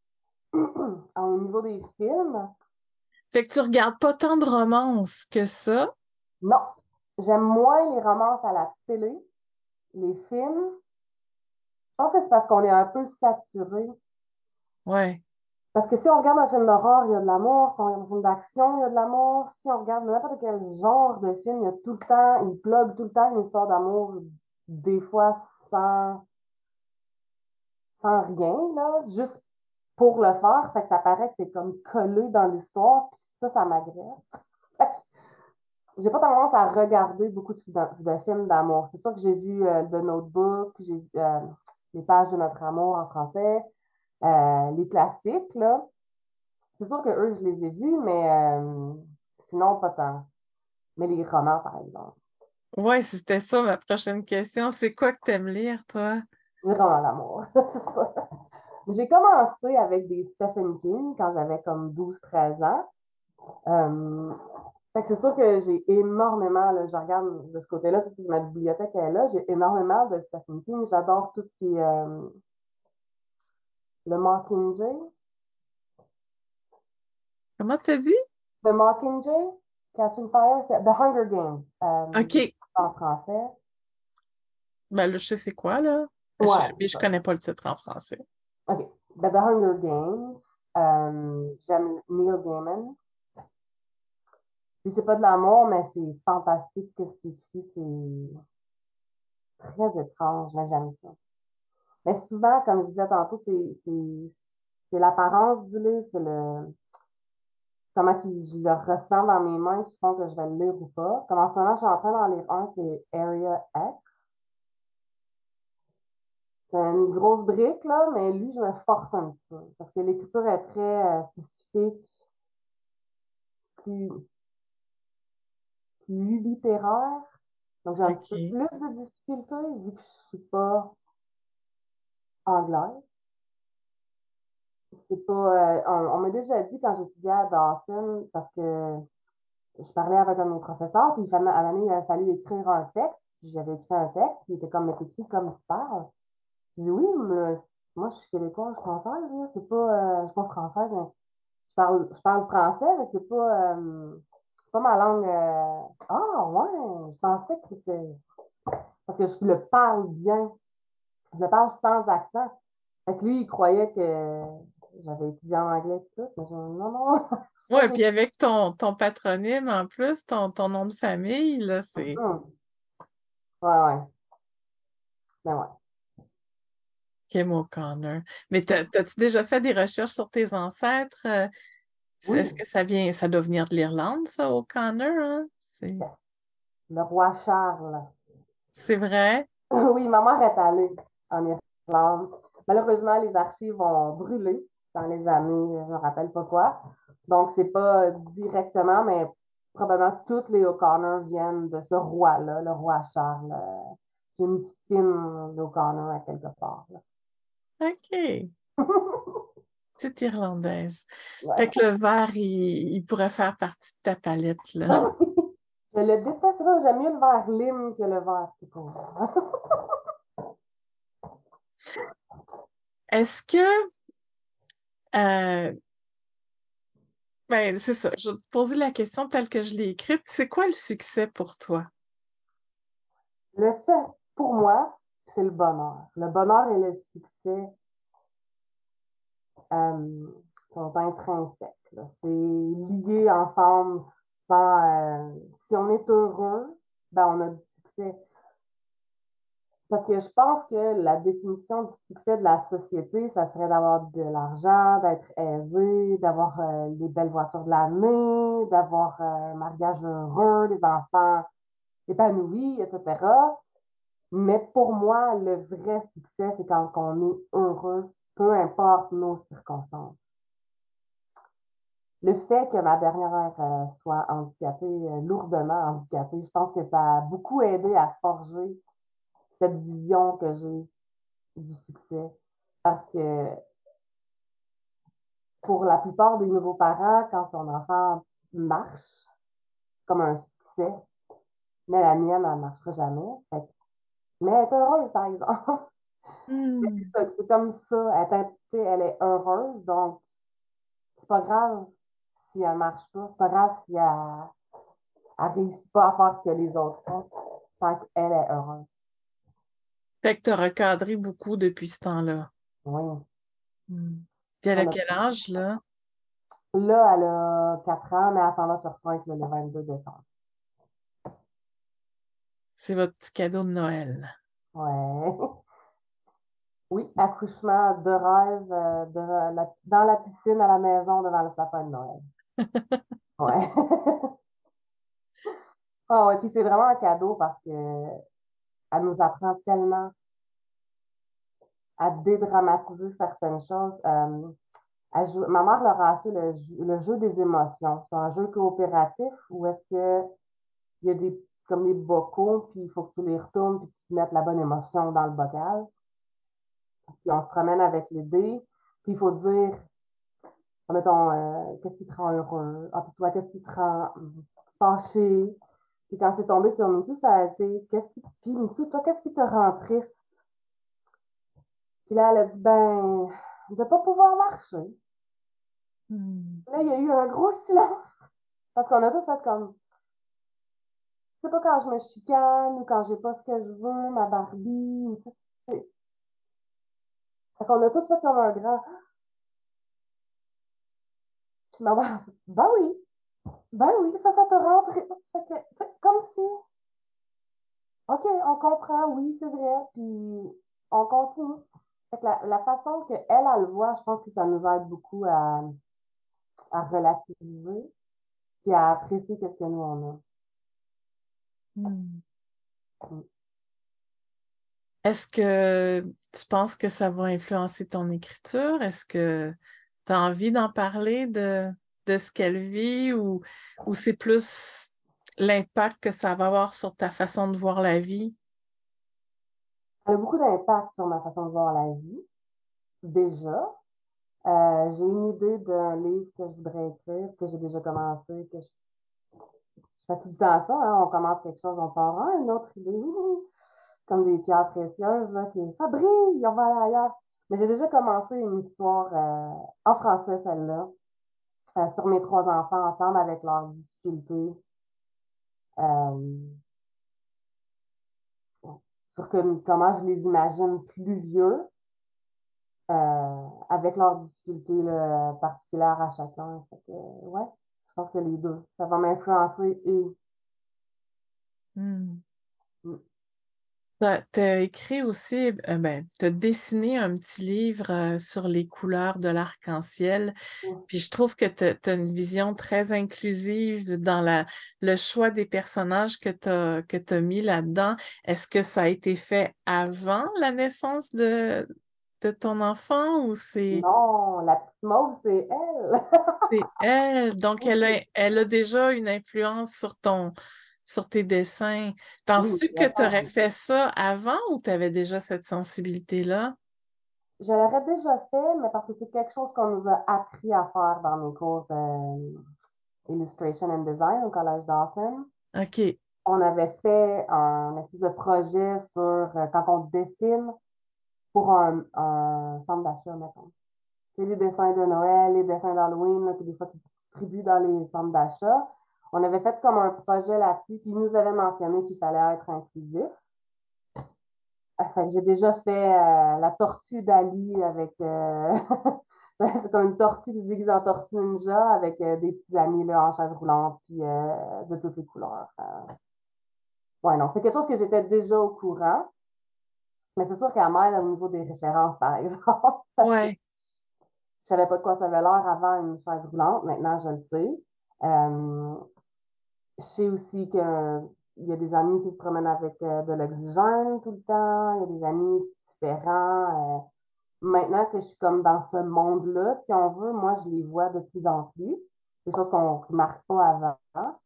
*clears throat* au niveau des films. Fait que tu regardes pas tant de romances que ça? Non. J'aime moins les romances à la télé, les films. Je pense que c'est parce qu'on est un peu saturé. Ouais. Parce que si on regarde un film d'horreur, il y a de l'amour. Si on regarde un film d'action, il y a de l'amour. Si on regarde n'importe quel genre de film, il y a tout le temps, il plug tout le temps une histoire d'amour, des fois sans, rien, là, juste pour le faire. Que ça paraît que c'est comme collé dans l'histoire, puis ça, ça m'agresse. *laughs* J'ai pas tendance à regarder beaucoup de films d'amour. C'est sûr que j'ai vu euh, The Notebook, j'ai vu euh, Les pages de notre amour en français, euh, les classiques, là. C'est sûr que eux, je les ai vus, mais euh, sinon, pas tant. Mais les romans, par exemple. Ouais, c'était ça ma prochaine question. C'est quoi que t'aimes lire, toi? Les romans d'amour, *laughs* c'est ça. J'ai commencé avec des Stephen King quand j'avais comme 12-13 ans. Euh, fait que c'est sûr que j'ai énormément, là, je regarde de ce côté-là, parce que ma bibliothèque est là, j'ai énormément de Stephen King. J'adore tout ce qui est euh, le Mockingjay. Comment t'as dit? The Mockingjay, Catching Fire, c'est The Hunger Games euh, OK. en français. Ben là, je sais c'est quoi, là. Je- Ouais, mais je connais pas le titre en français. OK. Ben, The Hunger Games. euh, J'aime Neil Gaiman. Puis c'est pas de l'amour, mais c'est fantastique qu'est-ce qu'il écrit. C'est très étrange, mais j'aime ça. Mais souvent, comme je disais tantôt, c'est c'est- c'est l'apparence du livre, c'est le comment je le ressens dans mes mains qui font que je vais le lire ou pas. Comme en ce moment, je suis en train d'en lire un, c'est Area X. C'est une grosse brique, là, mais lui, je me force un petit peu. Parce que l'écriture est très euh, spécifique, plus, plus littéraire. Donc, j'ai un petit peu plus de difficultés vu que je suis pas anglaise. C'est pas, euh, on, m'a déjà dit quand j'étudiais à Dawson, parce que je parlais avec un de mes professeurs, puis à un moment il a fallu écrire un texte, puis j'avais écrit un texte, qui était comme, mais écrit comme tu parles. Je dis oui, mais moi, je suis québécoise, française, là, c'est pas, euh, je suis pas française, mais je parle, je parle français, mais c'est pas, euh, pas ma langue. euh, Ah, ouais, je pensais que c'était. Parce que je le parle bien. Je le parle sans accent. Fait que lui, il croyait que j'avais étudié en anglais et tout, mais je non, non. *laughs* J'ai- puis avec ton, ton patronyme en plus, ton, ton nom de famille, là, c'est Hum. Ouais, ouais. Ben ouais. Kim O'Connor. Mais t'as- t'as-tu déjà fait des recherches sur tes ancêtres? euh, Oui. Est-ce que ça vient, ça doit venir de l'Irlande, ça, O'Connor, hein? Le roi Charles. c'est vrai? *laughs* Oui, ma mère est allée en Irlande. Malheureusement, les archives ont brûlé dans les années, je ne me rappelle pas quoi. Donc, c'est pas directement, mais probablement toutes les O'Connor viennent de ce roi-là, le roi Charles. Euh, J'ai une petite pine d'O'Connor à quelque part. là. OK. *laughs* Petite Irlandaise. Ouais. Fait que le vert, il, il pourrait faire partie de ta palette, là. *laughs* Je le déteste, j'aime mieux le vert lime que le vert tout. *laughs* Est-ce que, euh, ben, c'est ça, je vais te poser la question telle que je l'ai écrite. C'est quoi le succès pour toi? Le fait, pour moi, c'est le bonheur. Le bonheur et le succès euh, sont intrinsèques. C'est lié ensemble. Euh, si on est heureux, ben on a du succès. Parce que je pense que la définition du succès de la société, ça serait d'avoir de l'argent, d'être aisé, d'avoir euh, les belles voitures de l'année, d'avoir euh, un mariage heureux, des enfants épanouis, etc. Mais pour moi, le vrai succès, c'est quand on est heureux, peu importe nos circonstances. Le fait que ma dernière euh, soit handicapée, lourdement handicapée, je pense que ça a beaucoup aidé à forger cette vision que j'ai du succès. Parce que pour la plupart des nouveaux parents, quand ton enfant marche, comme un succès, mais la mienne, elle ne marchera jamais. Fait que- mais elle est heureuse, par exemple. Hmm. C'est comme ça. Elle est heureuse, donc c'est pas grave si elle marche pas. C'est pas grave si elle, elle réussit pas à faire ce que les autres font, tant qu'elle est heureuse. Fait que t'as recadré beaucoup depuis ce temps-là. Oui. Hmm. Puis elle a quel âge, là? Là, elle a 4 ans, mais elle s'en va sur 5 le 22 décembre. C'est votre petit cadeau de Noël. Ouais. *laughs* Oui, accouchement de rêve euh, de la- dans la piscine à la maison devant le sapin de Noël. *laughs* Ouais. *laughs* Ah ouais, puis c'est vraiment un cadeau parce que elle nous apprend tellement à dédramatiser certaines choses. Euh, ma mère leur a acheté le, jeu- des émotions. C'est un jeu coopératif où est-ce que il y a des comme des bocaux, puis il faut que tu les retournes puis que tu mettes la bonne émotion dans le bocal. Puis on se promène avec les dés, puis il faut dire mettons, euh, qu'est-ce qui te rend heureux? Ah, puis toi, qu'est-ce qui te rend fâché? Puis quand c'est tombé sur Mitsu, ça a été, qu'est-ce qui, puis Mitsu, toi, qu'est-ce qui te rend triste? Puis là, elle a dit, ben, de pas pouvoir marcher. Hmm. Là, il y a eu un gros silence. Parce qu'on a tous fait comme, c'est pas quand je me chicane ou quand j'ai pas ce que je veux, ma Barbie, ou sais. Fait qu'on a tous fait comme un grand. Puis ma mère, ben oui, ben oui, ça, ça te rentre. Fait que, comme si, OK, on comprend, oui, c'est vrai, puis on continue. Fait que la, façon qu'elle, elle le voit, je pense que ça nous aide beaucoup à, relativiser puis à apprécier qu'est-ce que nous on a. Hmm. Mm. Est-ce que tu penses que ça va influencer ton écriture? Est-ce que tu as envie d'en parler de, de ce qu'elle vit ou, ou c'est plus l'impact que ça va avoir sur ta façon de voir la vie? Elle a beaucoup d'impact sur ma façon de voir la vie, déjà. Euh, j'ai une idée d'un livre que je voudrais écrire, que j'ai déjà commencé, que je, je fais tout le temps ça, hein, on commence quelque chose, on part une autre idée, *laughs* comme des pierres précieuses, là, qui, ça brille, on va aller ailleurs. Mais j'ai déjà commencé une histoire euh, en français, celle-là, sur mes trois enfants ensemble avec leurs difficultés. Euh, sur comment je les imagine plus vieux, euh, avec leurs difficultés particulières à chacun. Je pense que les deux, ça va m'influencer et. Mm. T'as, t'as écrit aussi, euh, ben, t'as dessiné un petit livre euh, sur les couleurs de l'arc-en-ciel. Puis je trouve que t'as, t'as une vision très inclusive dans la, le choix des personnages que t'as, que t'as mis là-dedans. Est-ce que ça a été fait avant la naissance de, de ton enfant ou c'est, non, la petite mauve, c'est elle. c'est elle? Donc *laughs* elle a, elle a déjà une influence sur ton, sur tes dessins. oui, Penses-tu que tu aurais fait ça avant ou tu avais déjà cette sensibilité-là? Je l'aurais déjà fait, mais parce que c'est quelque chose qu'on nous a appris à faire dans mes cours d'illustration and design au collège Dawson. OK. On avait fait un espèce de projet sur euh, quand on dessine pour un, un centre d'achat, mettons. C'est les dessins de Noël, les dessins d'Halloween, que des fois tu distribues dans les centres d'achat. On avait fait comme un projet là-dessus, puis ils nous avaient mentionné qu'il fallait être inclusif. Fait que j'ai déjà fait euh, la tortue d'Ali avec euh, *laughs* c'est comme une tortue qui se déguise en tortue ninja avec euh, des petits amis là, en chaise roulante puis euh, de toutes les couleurs. Euh, Ouais, non, c'est quelque chose que j'étais déjà au courant, mais c'est sûr qu'à m'aide au niveau des références, par exemple. *laughs* Ouais. je savais pas de quoi ça avait l'air avant une chaise roulante, maintenant je le sais. Euh, sais aussi que il y a des amis qui se promènent avec euh, de l'oxygène tout le temps, il y a des amis différents. euh, maintenant que je suis comme dans ce monde-là, si on veut, moi, je les vois de plus en plus. Des choses qu'on ne remarque pas avant.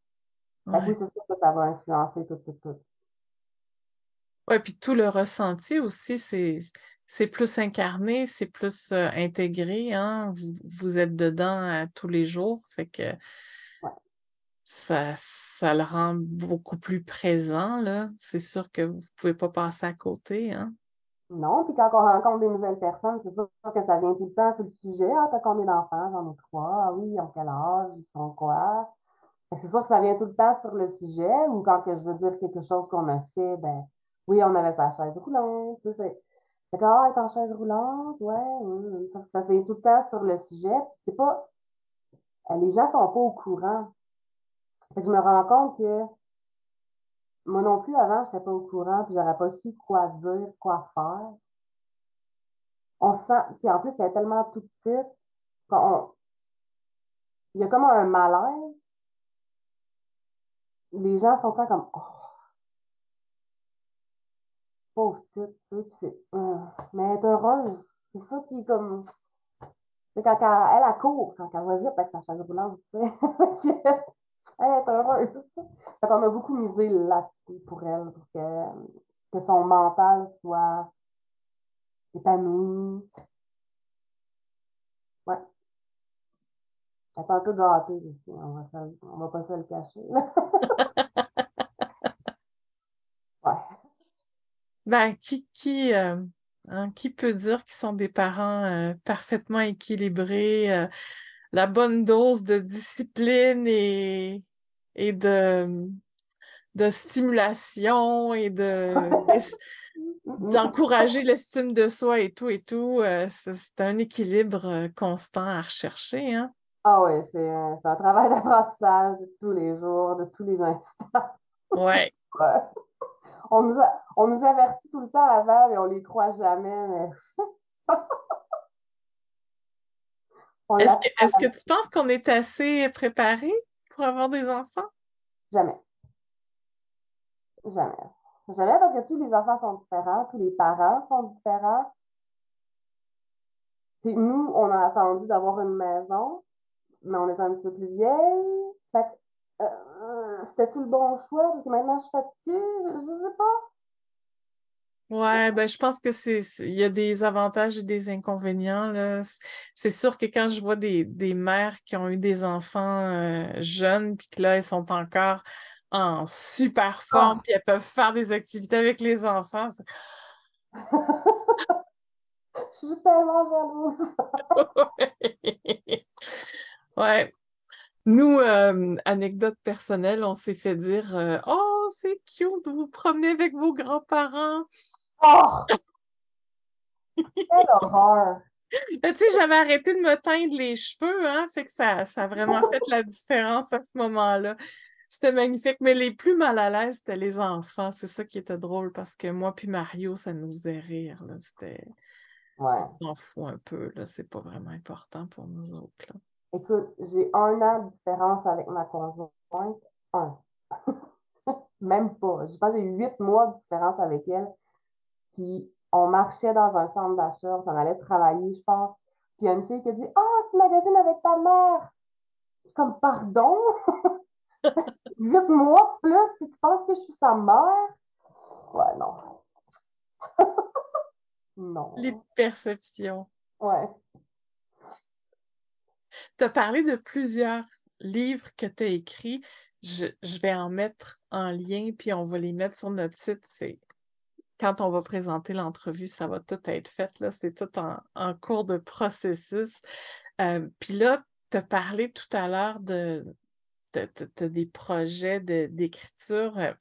Oui, Ouais. c'est sûr que ça va influencer tout, tout, tout. Ouais, puis tout le ressenti aussi, c'est c'est plus incarné, c'est plus euh, intégré, hein. Vous, vous êtes dedans tous les jours, fait que Ouais. ça ça le rend beaucoup plus présent, là. C'est sûr que vous pouvez pas passer à côté, hein. Non, puis quand on rencontre des nouvelles personnes, c'est sûr que ça vient tout le temps sur le sujet. Ah, t'as combien d'enfants? J'en ai trois. Ah oui, ils ont quel âge? Ils sont quoi? C'est sûr que ça vient tout le temps sur le sujet, ou quand que je veux dire quelque chose qu'on a fait, ben oui, on avait sa chaise roulante. Tu sais, fait que, ah, est en chaise roulante, ouais, oui, oui. ça, ça vient tout le temps sur le sujet. C'est pas, les gens sont pas au courant. Fait que je me rends compte que moi non plus, avant, j'étais pas au courant, puis j'aurais pas su quoi dire, quoi faire. On sent, puis en plus, elle est tellement toute petite qu'on, il y a comme un malaise. Les gens sont temps comme, oh, pauvre petite, tu sais, hum. mais est heureuse. C'est ça qui est comme, c'est quand elle, elle, elle court, quand elle va vite avec sa chaise roulante, tu sais. *laughs* Elle est heureuse. Fait qu'on a beaucoup misé là-dessus pour elle, pour que, que son mental soit épanoui. Ouais. Elle est un peu gâtée ici, on va, on va pas se le cacher. *laughs* Ouais. Ben, qui, qui, euh, hein, qui peut dire qu'ils sont des parents euh, parfaitement équilibrés, euh, la bonne dose de discipline et, et de, de stimulation et de, d'encourager l'estime de soi et tout et tout. euh, c'est un équilibre euh, constant à rechercher, hein. Ah oui, c'est un, un travail *laughs* d'apprentissage de tous les jours, de tous les instants. Ouais. *laughs* Ouais. On nous a- on nous avertit tout le temps avant, mais on les croit jamais, mais *laughs* Est-ce que, tu penses qu'on est assez préparé pour avoir des enfants? jamais. Jamais. Jamais parce que tous les enfants sont différents, tous les parents sont différents. Puis nous, on a attendu d'avoir une maison, mais on est un petit peu plus vieille. Fait que, euh, c'était-tu le bon choix? Parce que maintenant, je suis fatiguée. Je sais pas. Ouais, ben je pense que c'est c'est- il y a des avantages et des inconvénients là. C'est c'est sûr que quand je vois des des mères qui ont eu des enfants euh, jeunes puis que là elles sont encore en super forme Ah. puis elles peuvent faire des activités avec les enfants, c'est- *laughs* Je suis tellement jalouse. *laughs* Ouais. Nous, euh, anecdote personnelle, on s'est fait dire euh, Oh, c'est cute de vous promener avec vos grands-parents. Oh! Quelle horreur! Ben, tu sais, j'avais arrêté de me teindre les cheveux, hein, fait que ça, ça a vraiment fait la différence à ce moment-là. C'était magnifique, mais les plus mal à l'aise, c'était les enfants. C'est ça qui était drôle parce que moi puis Mario, ça nous faisait rire, là. C'était, Ouais. on s'en fout un peu, là. C'est pas vraiment important pour nous autres, là. Écoute, j'ai un an de différence avec ma conjointe. Un. *laughs* Même pas. Je pense que j'ai huit mois de différence avec elle. Puis on marchait dans un centre d'achat, on allait travailler, je pense. Puis il y a une fille qui a dit Ah, tu magasines avec ta mère. Comme, pardon? *laughs* Huit mois plus, puis tu penses que je suis sa mère? Ouais, non. *laughs* non. Les perceptions. Ouais. Tu as parlé de plusieurs livres que tu as écrits. Je, je vais en mettre en lien, puis on va les mettre sur notre site. C'est quand on va présenter l'entrevue, ça va tout être fait. Là, c'est tout en, en cours de processus. Euh, puis là, tu as parlé tout à l'heure de, de, de- de- des projets de- d'écriture. Est-ce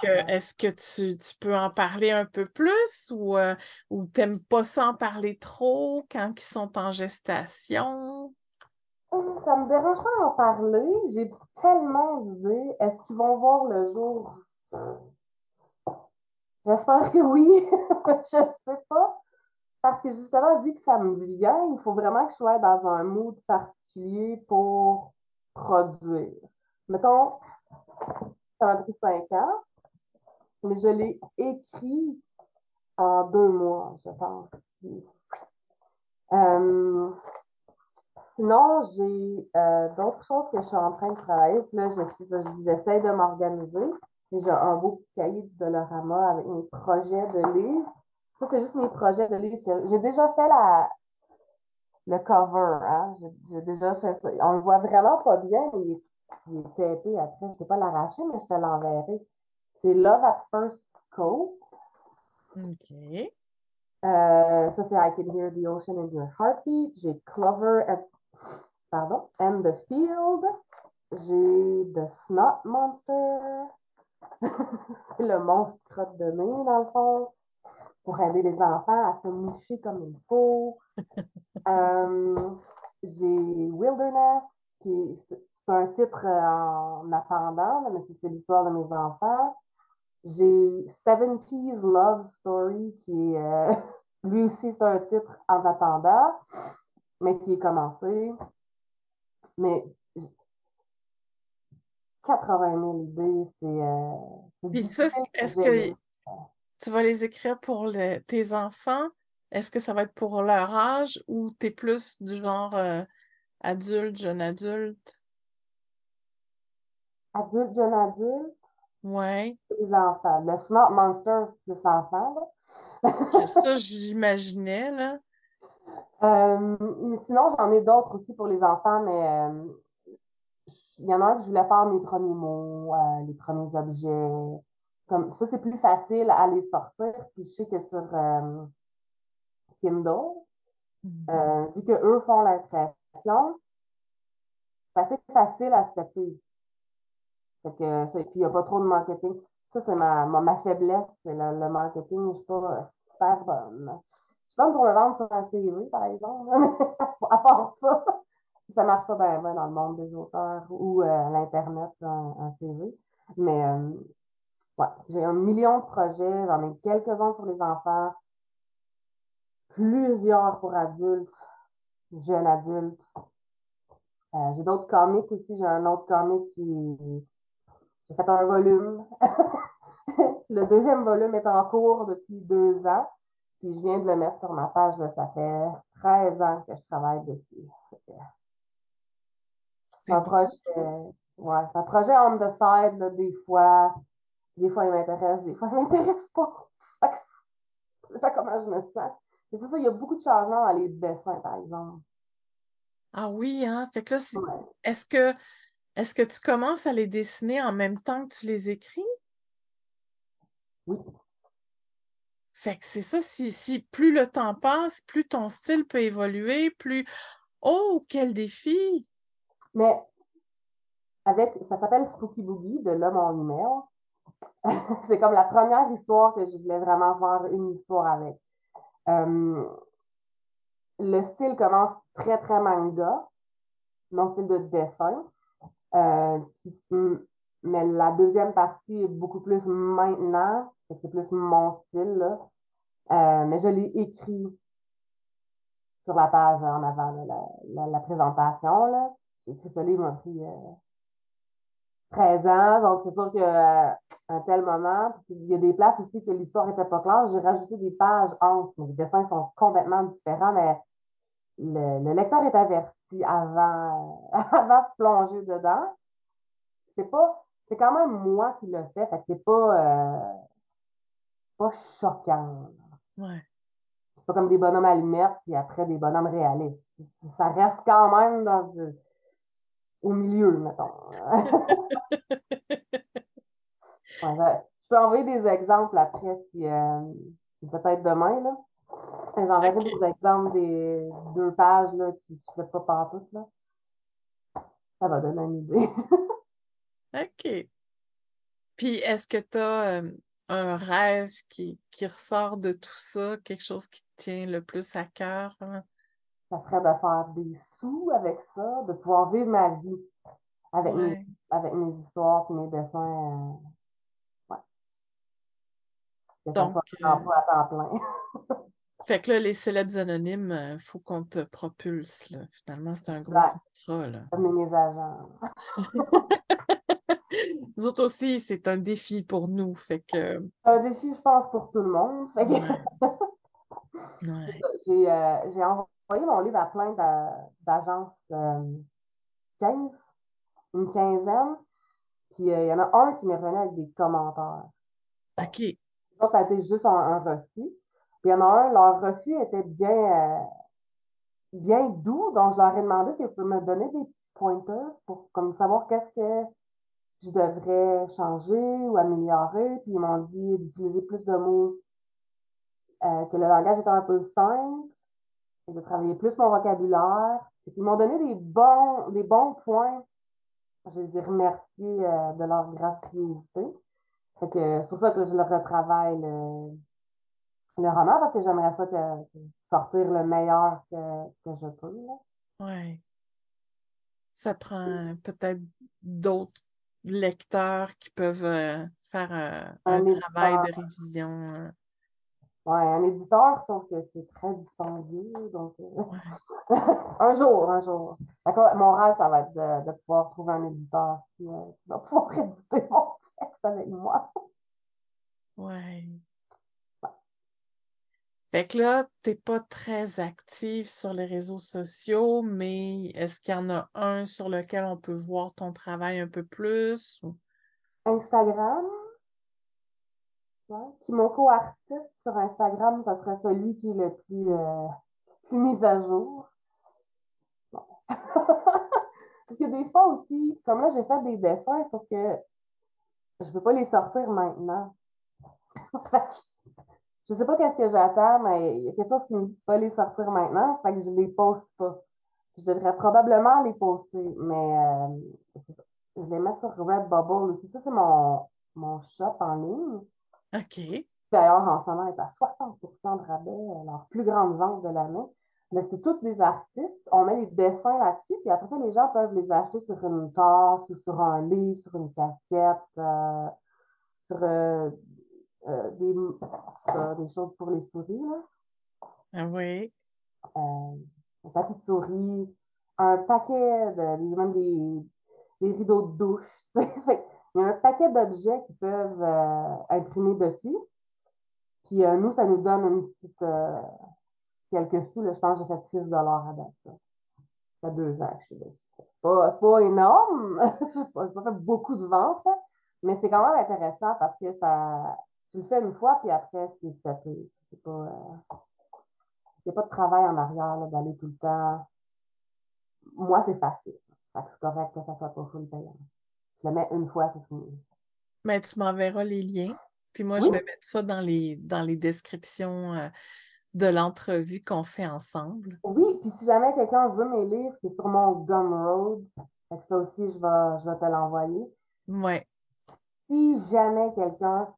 que, Constamment. est-ce que tu, tu peux en parler un peu plus ou, euh, ou t'aimes pas ça en parler trop quand ils sont en gestation? Hum, Ça me dérange pas d'en parler. J'ai tellement d'idées. Est-ce qu'ils vont voir le jour? J'espère que oui. *laughs* Je sais pas. Parce que justement, vu que ça me vient, il faut vraiment que je sois dans un mood particulier pour produire. Mettons, ça m'a pris cinq ans, mais je l'ai écrit en deux mois, je pense. Euh, sinon, j'ai euh, d'autres choses que je suis en train de travailler. Là, j'essaie de m'organiser. J'ai un beau petit cahier du Dolorama avec mes projets de livres. Ça, c'est juste mes projets de livres. J'ai déjà fait la, le cover, hein. J'ai j'ai déjà fait ça. On le voit vraiment pas bien, mais il est, il est tapé après. Je peux pas l'arracher, mais je te l'enverrai. C'est Love at First Scope. OK. Euh, ça, c'est I Can Hear the Ocean in Your Heartbeat. J'ai Clover at, pardon, and the Field. J'ai The Snot Monster. C'est le monstre crotte de nez, dans le fond, pour aider les enfants à se moucher comme il faut. *laughs* Euh, j'ai Wilderness, qui est, c'est un titre euh, en attendant, mais c'est l'histoire de mes enfants. J'ai 70s Love Story, qui est, euh, *laughs* lui aussi, c'est un titre en attendant, mais qui est commencé. Mais 80 000 idées, c'est euh, Puis ça, est-ce que tu vas les écrire pour le- tes enfants? Est-ce que ça va être pour leur âge ou t'es plus du genre euh, adulte, jeune adulte? Adulte, jeune adulte, Ouais. les enfants. Le Smart Monster, c'est plus enfant, là. *laughs* Ça, j'imaginais, là. Euh, mais sinon, j'en ai d'autres aussi pour les enfants, mais euh, il y en a un que je voulais faire mes premiers mots, euh, les premiers objets. Comme ça, c'est plus facile à les sortir. Puis je sais que sur euh, Kindle, Mhm. euh, vu que eux font l'impression, c'est assez facile à stepper. Fait que, ça, et puis, il n'y a pas trop de marketing. Ça, c'est ma, ma, ma, faiblesse, c'est le, le, marketing. Je ne suis pas super bonne. Je suis bonne pour le vendre sur un CV, par exemple. *laughs* à part ça, ça ne marche pas bien, bien dans le monde des auteurs ou euh, l'Internet, un, un, CV. Mais euh, ouais, j'ai un million de projets. J'en ai quelques-uns pour les enfants, plusieurs pour adultes, jeunes adultes. Euh, j'ai d'autres comics aussi. J'ai un autre comic qui. J'ai fait un volume. *laughs* le deuxième volume est en cours depuis deux ans. Puis je viens de le mettre sur ma page. Là, ça fait 13 ans que je travaille dessus. C'est un projet. Ouais, c'est un projet on the side, là, des fois. Des fois, il m'intéresse, des fois, *laughs* il m'intéresse pas. C'est pas comment je me sens. C'est ça, il y a beaucoup de changements dans les dessins, par exemple. Ah oui, hein? Fait que là, ouais. est-ce que est-ce que tu commences à les dessiner en même temps que tu les écris? Oui. Fait que c'est ça, si, si plus le temps passe, plus ton style peut évoluer, plus Oh, quel défi! Mais avec ça s'appelle Spooky Boogie de l'homme en email. *laughs* c'est comme la première histoire que je voulais vraiment faire une histoire avec. Euh, le style commence très, très manga, mon style de dessin. Euh, qui, mais la deuxième partie est beaucoup plus maintenant, c'est plus mon style. Là. Euh, mais je l'ai écrit sur la page en avant, là, la, la, la, présentation. J'ai ce livre depuis euh, 13 ans, donc c'est sûr qu'à un tel moment, il y a des places aussi que l'histoire n'était pas claire, j'ai rajouté des pages entre. Les dessins sont complètement différents, mais le, le lecteur est averti avant, *laughs* avant de plonger dedans. C'est pas, c'est quand même moi qui le fais, fait que c'est pas, euh, pas choquant. Ouais. C'est pas comme des bonhommes allumettes, puis après des bonhommes réalistes. Ça reste quand même dans, au milieu, mettons. *laughs* ouais, je peux envoyer des exemples après si euh, peut-être demain. là. J'enverrai okay. des exemples des deux pages là, qui ne fait pas partout. Là. Ça va donner une idée. *laughs* OK. Puis est-ce que tu as euh, un rêve qui, qui ressort de tout ça, quelque chose qui te tient le plus à cœur? Hein? Ça serait de faire des sous avec ça, de pouvoir vivre ma vie avec, Ouais. mes, avec mes histoires et mes dessins. euh, ouais. Que ça Donc, soit euh, emploi à temps plein. *laughs* fait que là, les célèbres anonymes, il faut qu'on te propulse. Là. Finalement, c'est un gros Ouais. contrat. Là. Comme mes agents. *laughs* Nous autres aussi, c'est un défi pour nous. Fait que, *laughs* un défi, je pense, pour tout le monde. Fait que ouais. j'ai euh, j'ai envoyé mon livre à plein d'a- d'agences euh, 15, une quinzaine. Puis euh, il y en a un qui m'est revenu avec des commentaires. OK. L'autre, ça a été juste un, un refus. Puis il y en a un, leur refus était bien, euh, bien doux. Donc, je leur ai demandé si pouvaient me donner des petits pointers pour comme savoir qu'est-ce que je devrais changer ou améliorer? Puis ils m'ont dit d'utiliser plus de mots, euh, que le langage était un peu simple, de travailler plus mon vocabulaire. Ils m'ont donné des bons, des bons points. Je les ai remerciés euh, de leur graciosité. Fait que c'est pour ça que je le retravaille le, le roman parce que j'aimerais ça que, que sortir le meilleur que, que je peux. Ouais. Ça prend peut-être d'autres lecteurs qui peuvent euh, faire euh, un, Un travail de révision. Ouais, un éditeur, sauf que c'est très dispendieux. Donc, euh, *laughs* un jour, un jour. D'accord, mon rêve, ça va être de, de pouvoir trouver un éditeur qui, euh, qui va pouvoir *laughs* éditer mon texte avec moi. Ouais. Fait que là, t'es pas très active sur les réseaux sociaux, mais est-ce qu'il y en a un sur lequel on peut voir ton travail un peu plus? ou- Instagram, Kimoko artiste sur Instagram, ça serait celui qui est le plus, euh, mis à jour. Bon. *laughs* Parce que des fois aussi, comme là, j'ai fait des dessins, sauf que je veux pas les sortir maintenant. *laughs* Fait je sais pas qu'est-ce que j'attends, mais il y a quelque chose qui me dit pas les sortir maintenant, fait que je les poste pas. Je devrais probablement les poster, mais euh, je les mets sur Redbubble aussi. Ça, c'est mon, mon shop en ligne. OK. D'ailleurs, en ce moment, est à 60% de rabais, euh, leur plus grande vente de l'année. Mais c'est tous des artistes. On met les dessins là-dessus, puis après ça, les gens peuvent les acheter sur une tasse ou sur un livre, sur une casquette, euh, sur euh, euh, des, choses pour les souris, là. Ah oui. Un tapis de souris, un paquet de, même des, des rideaux de douche. *laughs* Fait Il y a un paquet d'objets qui peuvent euh, imprimer dessus. Puis euh, nous, ça nous donne une petite euh, quelques sous. Là, je pense que j'ai fait 6 dollars à date. là. Ça fait deux ans que je suis dessus. C'est pas, pas énorme. *laughs* J'ai pas, pas fait beaucoup de ventes, là. mais c'est quand même intéressant parce que ça, tu le fais une fois, puis après, c'est. C'est pas, euh, il n'y a pas de travail en arrière d'aller tout le temps. Moi, c'est facile. C'est correct que ça soit pas full payant. Je le mets une fois, c'est fini. Mais tu m'enverras les liens. Puis moi, Oui. je vais mettre ça dans les, dans les descriptions euh, de l'entrevue qu'on fait ensemble. Oui, puis si jamais quelqu'un veut mes livres, c'est sur mon Gumroad. Fait que ça aussi, je vais, je vais te l'envoyer. Ouais. Si jamais quelqu'un,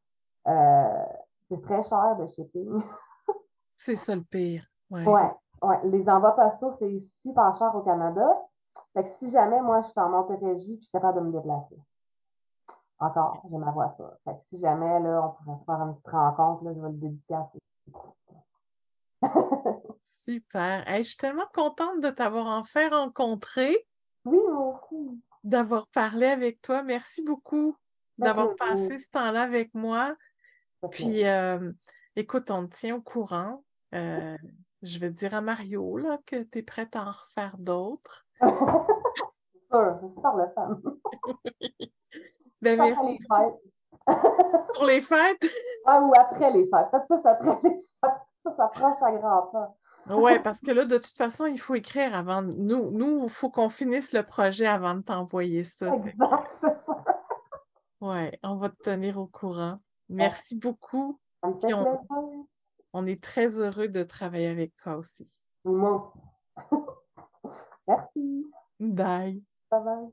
euh, c'est très cher de shipping. C'est ça le pire. Ouais. Ouais, ouais. Les envois postaux, c'est super cher au Canada. Fait que si jamais moi je suis en Montérégie, je suis capable de me déplacer. Encore, j'ai ma voiture. Fait que si jamais là, on pourrait se faire une petite rencontre, là, je vais le dédicacer. *laughs* Super. Hey, je suis tellement contente de t'avoir enfin rencontré, Oui, aussi. d'avoir parlé avec toi. Merci beaucoup d'avoir passé ce temps-là avec moi. Puis, euh, écoute, on te tient au courant. Euh, je vais dire à Mario là, que tu es prête à en refaire d'autres. C'est sûr, c'est super le fun. Ben, merci les fêtes. *laughs* pour les fêtes? Ah, ou après les fêtes. Peut-être plus après les fêtes. Ça, ça approche à grands pas. Ouais, parce que là, de toute façon, il faut écrire avant. Nous, nous, il faut qu'on finisse le projet avant de t'envoyer ça. Exact, c'est ça. ouais, on va te tenir au courant. Merci beaucoup. Ça me fait Puis on, plaisir. on est très heureux de travailler avec toi aussi. Moi aussi. *laughs* Merci. Bye. Bye bye.